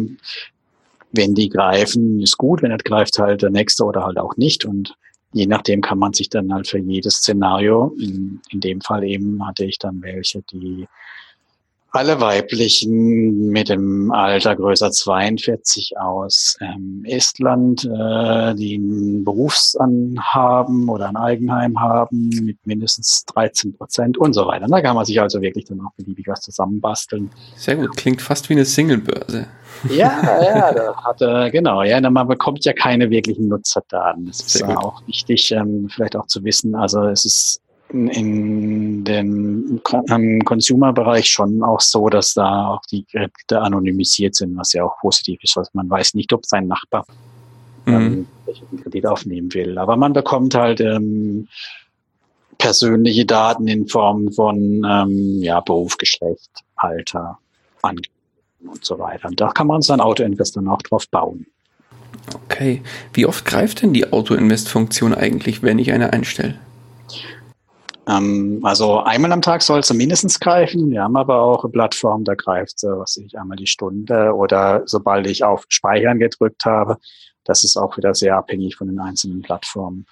wenn die greifen, ist gut, wenn er greift halt der nächste oder halt auch nicht. Und je nachdem kann man sich dann halt für jedes Szenario, in, in dem Fall eben hatte ich dann welche, die alle weiblichen mit dem Alter größer 42 aus ähm, Estland, äh, die ein Berufsanhaben oder ein Eigenheim haben mit mindestens 13 Prozent und so weiter. Da kann man sich also wirklich dann auch beliebig was zusammenbasteln. Sehr gut, klingt fast wie eine Singlebörse. Ja, ja, da hat, äh, genau, ja, man bekommt ja keine wirklichen Nutzerdaten. Das ist auch wichtig, ähm, vielleicht auch zu wissen. Also es ist in dem Consumer-Bereich schon auch so, dass da auch die Kredite anonymisiert sind, was ja auch positiv ist. Also man weiß nicht, ob sein Nachbar mhm. ähm, welchen Kredit aufnehmen will. Aber man bekommt halt ähm, persönliche Daten in Form von ähm, ja, Beruf, Geschlecht, Alter, Angeben und so weiter. Und da kann man sein Auto-Invest dann auch drauf bauen. Okay. Wie oft greift denn die Auto-Invest-Funktion eigentlich, wenn ich eine einstelle? Ähm, also einmal am Tag soll es mindestens greifen. Wir haben aber auch eine Plattform, da greift so, was ich einmal die Stunde oder sobald ich auf Speichern gedrückt habe. Das ist auch wieder sehr abhängig von den einzelnen Plattformen.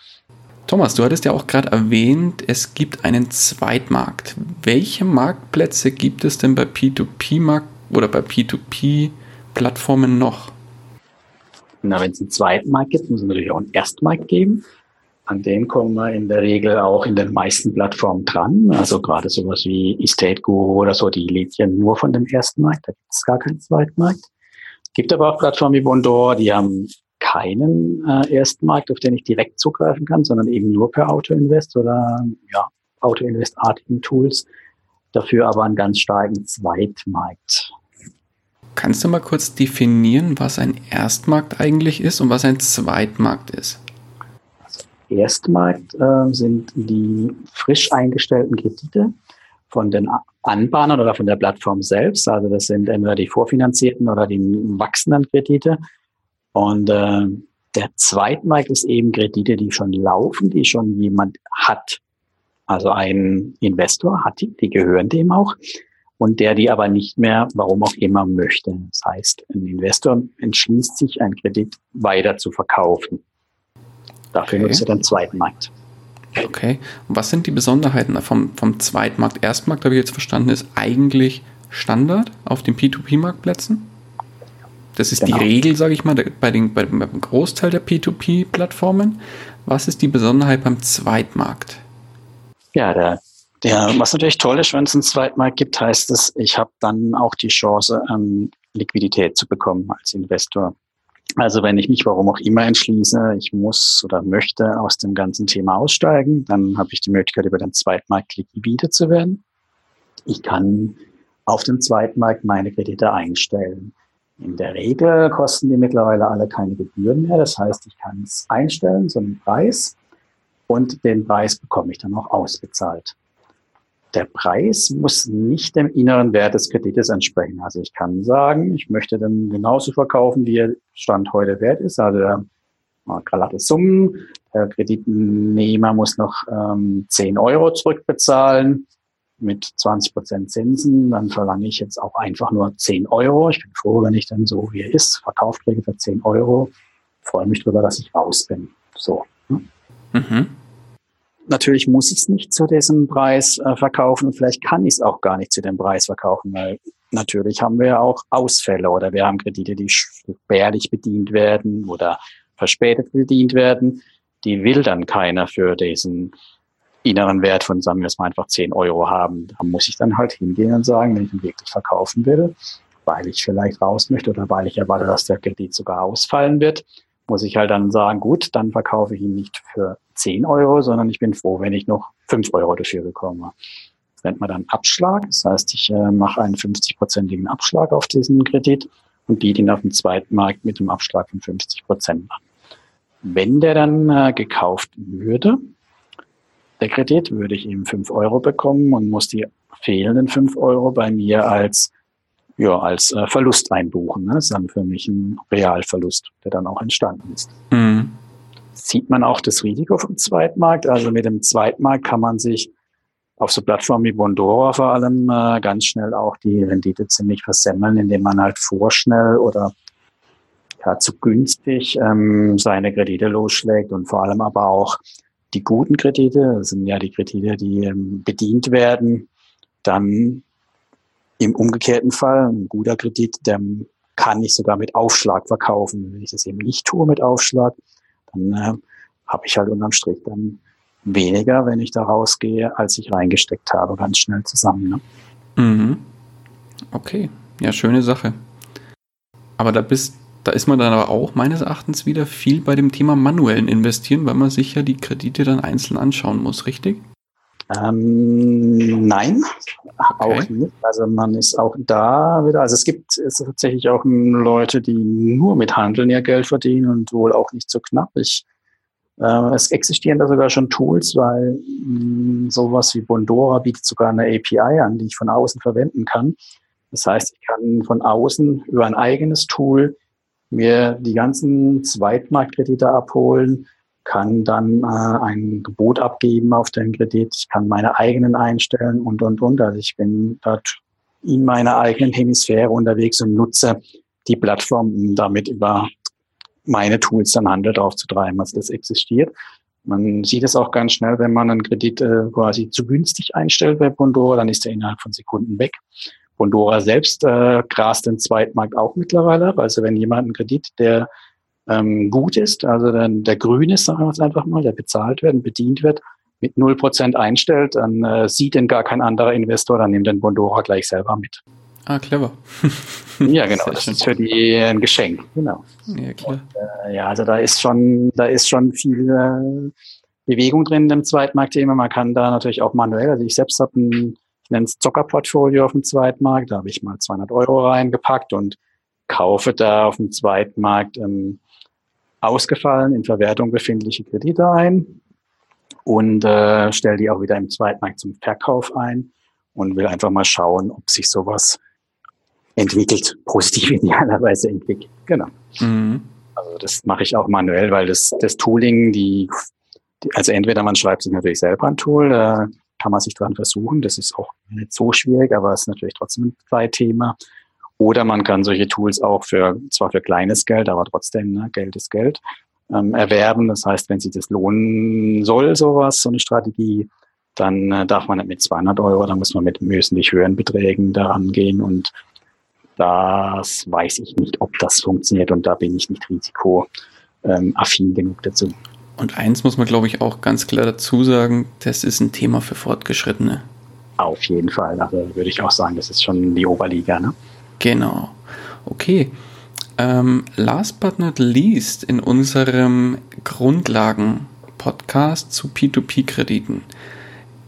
Thomas, du hattest ja auch gerade erwähnt, es gibt einen Zweitmarkt. Welche Marktplätze gibt es denn bei P2P-Markt oder bei P2P-Plattformen noch? Na, wenn es einen Zweitmarkt gibt, muss es natürlich auch einen Erstmarkt geben. An den kommen wir in der Regel auch in den meisten Plattformen dran. Also gerade sowas wie Estate Guru oder so, die lebt ja nur von dem ersten Markt, da gibt es gar keinen Zweitmarkt. Gibt aber auch Plattformen wie Bondor, die haben keinen äh, Erstmarkt, auf den ich direkt zugreifen kann, sondern eben nur per Auto-Invest oder ja, Auto-Invest-artigen Tools. Dafür aber einen ganz starken Zweitmarkt. Kannst du mal kurz definieren, was ein Erstmarkt eigentlich ist und was ein Zweitmarkt ist? Erstmarkt äh, sind die frisch eingestellten Kredite von den Anbahnern oder von der Plattform selbst. Also das sind entweder die vorfinanzierten oder die wachsenden Kredite. Und äh, der Zweitmarkt ist eben Kredite, die schon laufen, die schon jemand hat. Also ein Investor hat die, die gehören dem auch. Und der die aber nicht mehr, warum auch immer, möchte. Das heißt, ein Investor entschließt sich, einen Kredit weiter zu verkaufen. Dafür okay. nutzt er den Zweitmarkt. Okay. Und was sind die Besonderheiten vom, vom Zweitmarkt? Erstmarkt, habe ich jetzt verstanden, ist eigentlich Standard auf den P2P-Marktplätzen? Das ist genau. die Regel, sage ich mal, bei den, bei dem Großteil der P2P-Plattformen. Was ist die Besonderheit beim Zweitmarkt? Ja, der, der, was natürlich toll ist, wenn es einen Zweitmarkt gibt, heißt es, ich habe dann auch die Chance, ähm, Liquidität zu bekommen als Investor. Also wenn ich mich warum auch immer entschließe, ich muss oder möchte aus dem ganzen Thema aussteigen, dann habe ich die Möglichkeit, über den Zweitmarkt liquide zu werden. Ich kann auf dem Zweitmarkt meine Kredite einstellen. In der Regel kosten die mittlerweile alle keine Gebühren mehr. Das heißt, ich kann es einstellen, so einen Preis, und den Preis bekomme ich dann auch ausbezahlt. Der Preis muss nicht dem inneren Wert des Kredites entsprechen. Also ich kann sagen, ich möchte den genauso verkaufen, wie er Stand heute wert ist. Also der glatte Summen. Der Kreditnehmer muss noch ähm, 10 Euro zurückbezahlen mit 20 Prozent Zinsen, dann verlange ich jetzt auch einfach nur 10 Euro. Ich bin froh, wenn ich dann so wie er ist, verkauft kriege für 10 Euro. Freue mich darüber, dass ich raus bin. So. Ne? Mhm. Natürlich muss ich es nicht zu diesem Preis äh, verkaufen. Vielleicht kann ich es auch gar nicht zu dem Preis verkaufen, weil natürlich haben wir auch Ausfälle oder wir haben Kredite, die spärlich bedient werden oder verspätet bedient werden. Die will dann keiner für diesen inneren Wert von, sagen wir es mal, einfach 10 Euro haben. Da muss ich dann halt hingehen und sagen, wenn ich ihn wirklich verkaufen will, weil ich vielleicht raus möchte oder weil ich erwarte, dass der Kredit sogar ausfallen wird, muss ich halt dann sagen, gut, dann verkaufe ich ihn nicht für 10 Euro, sondern ich bin froh, wenn ich noch 5 Euro dafür bekomme. Das nennt man dann Abschlag. Das heißt, ich äh, mache einen 50-prozentigen Abschlag auf diesen Kredit und biete ihn auf dem zweiten Markt mit einem Abschlag von 50 Prozent an. Wenn der dann äh, gekauft würde, der Kredit, würde ich eben fünf Euro bekommen und muss die fehlenden fünf Euro bei mir als ja, als äh, Verlust einbuchen. Ne? Das ist dann für mich ein Realverlust, der dann auch entstanden ist. Mhm. Sieht man auch das Risiko vom Zweitmarkt. Also mit dem Zweitmarkt kann man sich auf so Plattformen wie Bondora vor allem äh, ganz schnell auch die Rendite ziemlich versemmeln, indem man halt vorschnell oder ja, zu günstig ähm, seine Kredite losschlägt und vor allem aber auch die guten Kredite, das sind ja die Kredite, die ähm, bedient werden, dann im umgekehrten Fall, ein guter Kredit, der kann ich sogar mit Aufschlag verkaufen. Wenn ich das eben nicht tue mit Aufschlag, dann äh, habe ich halt unterm Strich dann weniger, wenn ich da rausgehe, als ich reingesteckt habe, ganz schnell zusammen. Ne? Mhm. Okay, ja, schöne Sache. Aber da bist da ist man dann aber auch meines Erachtens wieder viel bei dem Thema manuellen Investieren, weil man sich ja die Kredite dann einzeln anschauen muss, richtig? Ähm, nein, okay. auch nicht. Also man ist auch da wieder, also es gibt es tatsächlich auch Leute, die nur mit Handeln ihr Geld verdienen und wohl auch nicht so knapp. Ich, äh, es existieren da sogar schon Tools, weil mh, mm, sowas wie Bondora bietet sogar eine API an, die ich von außen verwenden kann. Das heißt, ich kann von außen über ein eigenes Tool mir die ganzen Zweitmarktkredite abholen, kann dann äh, ein Gebot abgeben auf den Kredit, ich kann meine eigenen einstellen und, und, und. Also ich bin dort in meiner eigenen Hemisphäre unterwegs und nutze die Plattform, um damit über meine Tools dann Handel drauf zu treiben. Also das existiert. Man sieht es auch ganz schnell, wenn man einen Kredit äh, quasi zu günstig einstellt bei Bondora, dann ist er innerhalb von Sekunden weg. Bondora selbst äh, grast den Zweitmarkt auch mittlerweile ab. Also wenn jemand einen Kredit, der ähm, gut ist, also dann der grün ist, sagen wir es einfach mal, der bezahlt wird und bedient wird, mit 0% einstellt, dann äh, sieht den gar kein anderer Investor, dann nimmt den Bondora gleich selber mit. Ah, clever. ja, genau. Das ist für die ein Geschenk. Genau. Ja, klar. Und, äh, ja, also da ist schon, da ist schon viel äh, Bewegung drin im Zweitmarktthema. Man kann da natürlich auch manuell, also ich selbst habe ein ich nenne es Zockerportfolio auf dem Zweitmarkt. Da habe ich mal 200 Euro reingepackt und kaufe da auf dem Zweitmarkt ähm, ausgefallen in Verwertung befindliche Kredite ein und äh, stelle die auch wieder im Zweitmarkt zum Verkauf ein und will einfach mal schauen, ob sich sowas entwickelt, positiv idealerweise entwickelt. Genau. Mhm. Also das mache ich auch manuell, weil das, das Tooling, die, die, also entweder man schreibt sich natürlich selber ein Tool, äh, kann man sich dran versuchen. Das ist auch nicht so schwierig, aber es ist natürlich trotzdem ein Zeitthema. Oder man kann solche Tools auch für, zwar für kleines Geld, aber trotzdem, ne, Geld ist Geld, ähm, erwerben. Das heißt, wenn sich das lohnen soll, sowas, so eine Strategie, dann äh, darf man nicht mit 200 Euro, dann muss man mit wesentlich höheren Beträgen daran gehen und das weiß ich nicht, ob das funktioniert und da bin ich nicht risikoaffin genug dazu. Und eins muss man, glaube ich, auch ganz klar dazu sagen, das ist ein Thema für Fortgeschrittene. Auf jeden Fall. Also würde ich auch sagen, das ist schon die Oberliga, ne? Genau. Okay. Ähm, last but not least in unserem Grundlagen-Podcast zu P2P-Krediten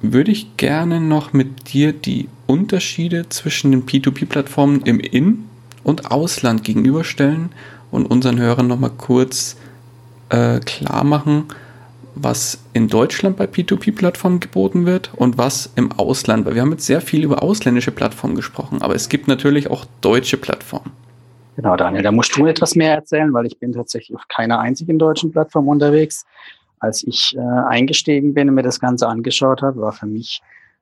würde ich gerne noch mit dir die Unterschiede zwischen den P2P-Plattformen im In- und Ausland gegenüberstellen und unseren Hörern nochmal kurz äh, klar machen, was in Deutschland bei P2P-Plattformen geboten wird und was im Ausland. Weil wir haben jetzt sehr viel über ausländische Plattformen gesprochen, aber es gibt natürlich auch deutsche Plattformen. Genau, Daniel, da musst du etwas mehr erzählen, weil ich bin tatsächlich auf keiner einzigen deutschen Plattform unterwegs. Als ich äh, eingestiegen bin und mir das Ganze angeschaut habe, war für mich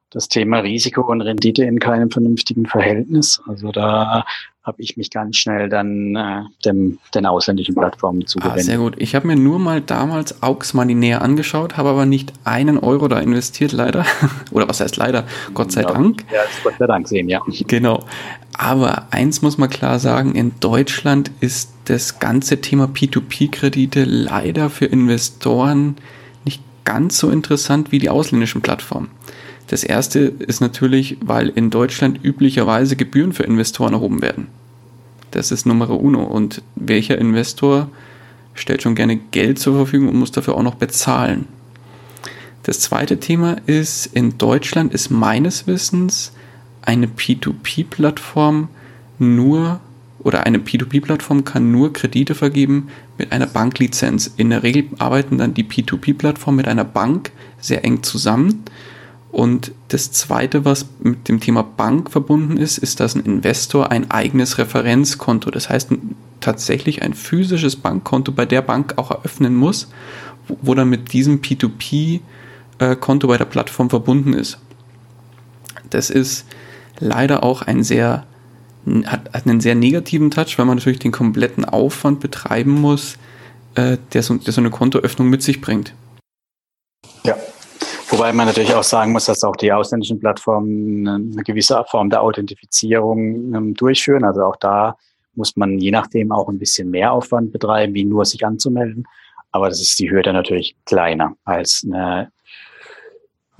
das Thema Risiko und Rendite in keinem vernünftigen Verhältnis. Also da habe ich mich ganz schnell dann äh, dem, den ausländischen Plattformen zugewendet. Ah, sehr gut. Ich habe mir nur mal damals Aux Money näher angeschaut, habe aber nicht einen Euro da investiert, leider. Oder was heißt leider? Gott sei ja, Dank. Ja, Gott sei Dank sehen, ja. Genau. Aber eins muss man klar sagen, in Deutschland ist das ganze Thema P2P-Kredite leider für Investoren nicht ganz so interessant wie die ausländischen Plattformen. Das erste ist natürlich, weil in Deutschland üblicherweise Gebühren für Investoren erhoben werden. Das ist Nummer uno. Und welcher Investor stellt schon gerne Geld zur Verfügung und muss dafür auch noch bezahlen? Das zweite Thema ist, in Deutschland ist meines Wissens eine P2P-Plattform nur oder eine P2P-Plattform kann nur Kredite vergeben mit einer Banklizenz. In der Regel arbeiten dann die P2P-Plattformen mit einer Bank sehr eng zusammen und das Zweite, was mit dem Thema Bank verbunden ist, ist, dass ein Investor ein eigenes Referenzkonto, das heißt tatsächlich ein physisches Bankkonto bei der Bank auch eröffnen muss, wo dann mit diesem P2P-Konto bei der Plattform verbunden ist. Das ist leider auch ein sehr, hat einen sehr negativen Touch, weil man natürlich den kompletten Aufwand betreiben muss, äh, der, so, der so eine Kontoöffnung mit sich bringt. Ja, Wobei man natürlich auch sagen muss, dass auch die ausländischen Plattformen eine gewisse Form der Authentifizierung ähm, durchführen. Also auch da muss man je nachdem auch ein bisschen mehr Aufwand betreiben, wie nur sich anzumelden. Aber das ist die Hürde natürlich kleiner als eine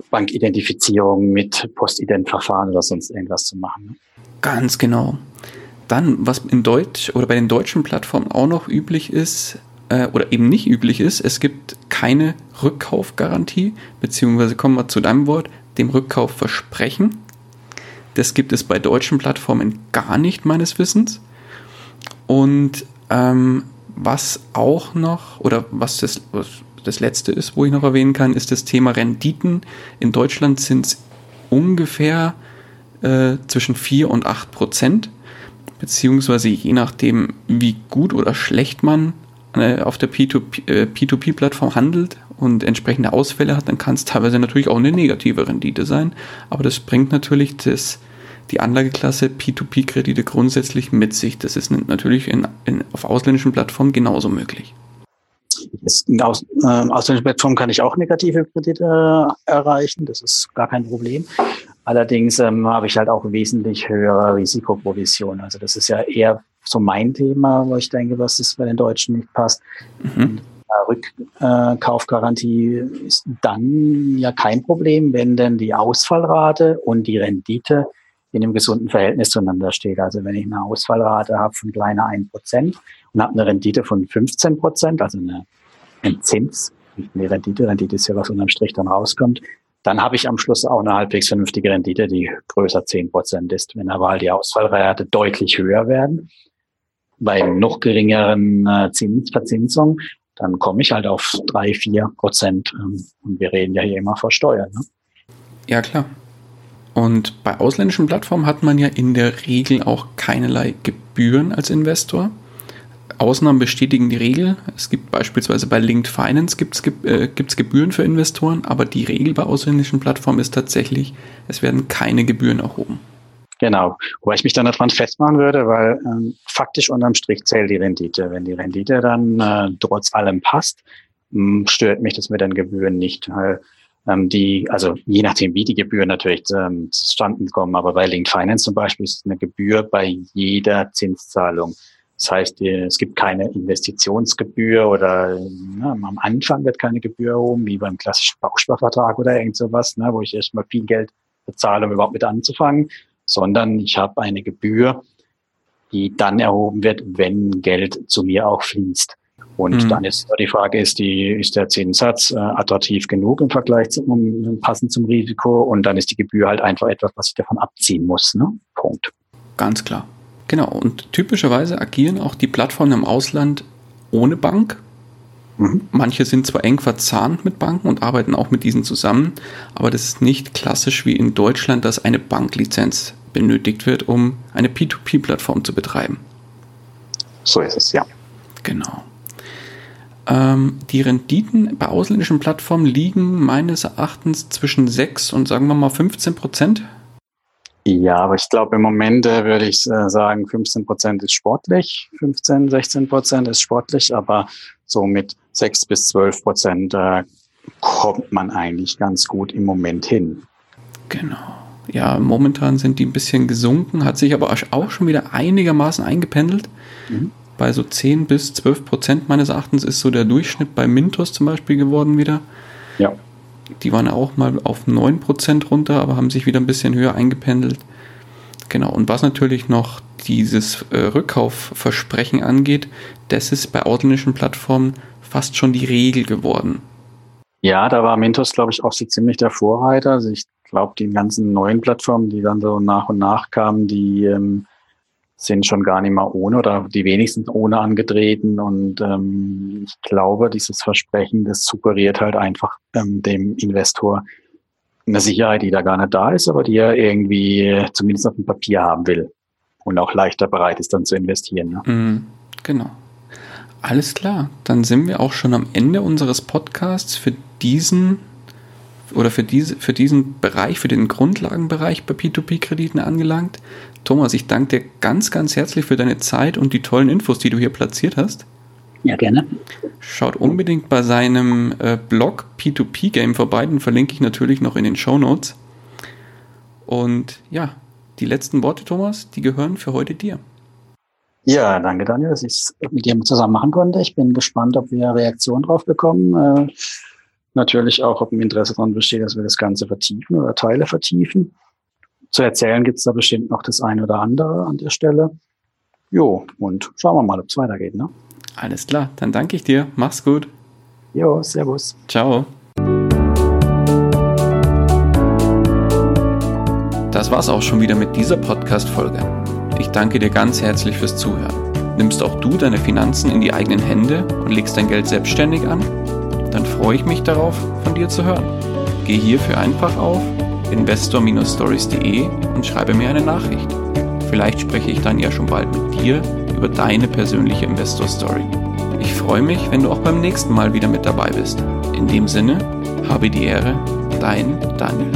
Bankidentifizierung mit Postident-Verfahren oder sonst irgendwas zu machen. Ganz genau. Dann, was in Deutsch oder bei den deutschen Plattformen auch noch üblich ist, äh, oder eben nicht üblich ist, es gibt keine Rückkaufgarantie, beziehungsweise kommen wir zu deinem Wort, dem Rückkaufversprechen. Das gibt es bei deutschen Plattformen gar nicht, meines Wissens. Und ähm, was auch noch, oder was das, was das letzte ist, wo ich noch erwähnen kann, ist das Thema Renditen. In Deutschland sind es ungefähr äh, zwischen 4 und 8 Prozent, beziehungsweise je nachdem, wie gut oder schlecht man auf der P2P-Plattform äh, handelt und entsprechende Ausfälle hat, dann kann es teilweise natürlich auch eine negative Rendite sein. Aber das bringt natürlich das, die Anlageklasse P2P-Kredite grundsätzlich mit sich. Das ist natürlich in, in, auf ausländischen Plattformen genauso möglich. Aus, äh, ausländischen Plattformen kann ich auch negative Kredite äh, erreichen. Das ist gar kein Problem. Allerdings ähm, habe ich halt auch wesentlich höhere Risikoprovision. Also das ist ja eher so mein Thema, wo ich denke, was es bei den Deutschen nicht passt. Mhm. Rückkaufgarantie ist dann ja kein Problem, wenn denn die Ausfallrate und die Rendite in einem gesunden Verhältnis zueinander steht. Also wenn ich eine Ausfallrate habe von kleiner 1% und habe eine Rendite von 15%, also eine, ein Zins, nicht eine Rendite, Rendite ist ja was unterm Strich dann rauskommt, dann habe ich am Schluss auch eine halbwegs vernünftige Rendite, die größer 10% ist. Wenn aber halt die Ausfallrate deutlich höher werden, bei noch geringeren äh, Zinsverzinsung, dann komme ich halt auf drei, vier Prozent. Ähm, und wir reden ja hier immer vor Steuern. Ne? Ja, klar. Und bei ausländischen Plattformen hat man ja in der Regel auch keinerlei Gebühren als Investor. Ausnahmen bestätigen die Regel. Es gibt beispielsweise bei Linked Finance gibt's, äh, gibt's Gebühren für Investoren, aber die Regel bei ausländischen Plattformen ist tatsächlich, es werden keine Gebühren erhoben. Genau, wobei ich mich dann daran festmachen würde, weil ähm, faktisch unterm Strich zählt die Rendite. Wenn die Rendite dann äh, trotz allem passt, mh, hm, stört mich das mit den Gebühren nicht. Weil, ähm, die, also je nachdem, wie die Gebühren natürlich ähm, zustande kommen, aber bei Linked Finance zum Beispiel ist eine Gebühr bei jeder Zinszahlung. Das heißt, es gibt keine Investitionsgebühr oder na, am Anfang wird keine Gebühr erhoben, wie beim klassischen Bausparvertrag oder irgend sowas, ne, wo ich erstmal viel Geld bezahle, um überhaupt mit anzufangen, sondern ich habe eine Gebühr, die dann erhoben wird, wenn Geld zu mir auch fließt. Und mhm. dann ist die Frage, ist, die, ist der Zinssatz äh, attraktiv genug im Vergleich zum, um, passend zum Risiko? Und dann ist die Gebühr halt einfach etwas, was ich davon abziehen muss. Ne? Punkt. Ganz klar. Genau. Und typischerweise agieren auch die Plattformen im Ausland ohne Bank. Mhm. Manche sind zwar eng verzahnt mit Banken und arbeiten auch mit diesen zusammen, aber das ist nicht klassisch wie in Deutschland, dass eine Banklizenz benötigt wird, um eine P2P-Plattform zu betreiben. So ist es, ja. Genau. Ähm, die Renditen bei ausländischen Plattformen liegen meines Erachtens zwischen 6 und sagen wir mal 15 Prozent. Ja, aber ich glaube, im Moment äh, würde ich äh, sagen, 15 Prozent ist sportlich, 15, 16 Prozent ist sportlich, aber so mit 6 bis 12 Prozent äh, kommt man eigentlich ganz gut im Moment hin. Genau. Ja, momentan sind die ein bisschen gesunken, hat sich aber auch schon wieder einigermaßen eingependelt. Mhm bei so 10 bis 12 Prozent meines Erachtens ist so der Durchschnitt bei Mintos zum Beispiel geworden wieder. Ja. Die waren auch mal auf 9 Prozent runter, aber haben sich wieder ein bisschen höher eingependelt. Genau, und was natürlich noch dieses äh, Rückkaufversprechen angeht, das ist bei ausländischen Plattformen fast schon die Regel geworden. Ja, da war Mintos, glaube ich, auch so ziemlich der Vorreiter. Also ich glaube, die ganzen neuen Plattformen, die dann so nach und nach kamen, die ähm, sind schon gar nicht mal ohne oder die wenigsten ohne angetreten. Und ähm, ich glaube, dieses Versprechen, das suggeriert halt einfach ähm, dem Investor eine Sicherheit, die da gar nicht da ist, aber die er irgendwie zumindest auf dem Papier haben will und auch leichter bereit ist, dann zu investieren. Ne? Mhm, genau. Alles klar, dann sind wir auch schon am Ende unseres Podcasts für diesen oder für, diese, für diesen Bereich, für den Grundlagenbereich bei P2P-Krediten angelangt. Thomas, ich danke dir ganz, ganz herzlich für deine Zeit und die tollen Infos, die du hier platziert hast. Ja, gerne. Schaut unbedingt bei seinem äh, Blog P2P Game vorbei, den verlinke ich natürlich noch in den Show Notes. Und ja, die letzten Worte, Thomas, die gehören für heute dir. Ja, danke Daniel, dass ich es mit dir zusammen machen konnte. Ich bin gespannt, ob wir Reaktionen drauf bekommen. Äh, natürlich auch, ob ein Interesse daran besteht, dass wir das Ganze vertiefen oder Teile vertiefen. Zu erzählen gibt es da bestimmt noch das eine oder andere an der Stelle. Jo, und schauen wir mal, ob es weitergeht. Ne? Alles klar, dann danke ich dir. Mach's gut. Jo, servus. Ciao. Das war's auch schon wieder mit dieser Podcast-Folge. Ich danke dir ganz herzlich fürs Zuhören. Nimmst auch du deine Finanzen in die eigenen Hände und legst dein Geld selbstständig an? dann freue ich mich darauf, von dir zu hören. Geh hierfür einfach auf investor-stories.de und schreibe mir eine Nachricht. Vielleicht spreche ich dann ja schon bald mit dir über deine persönliche Investor Story. Ich freue mich, wenn du auch beim nächsten Mal wieder mit dabei bist. In dem Sinne, habe die Ehre, dein Daniel.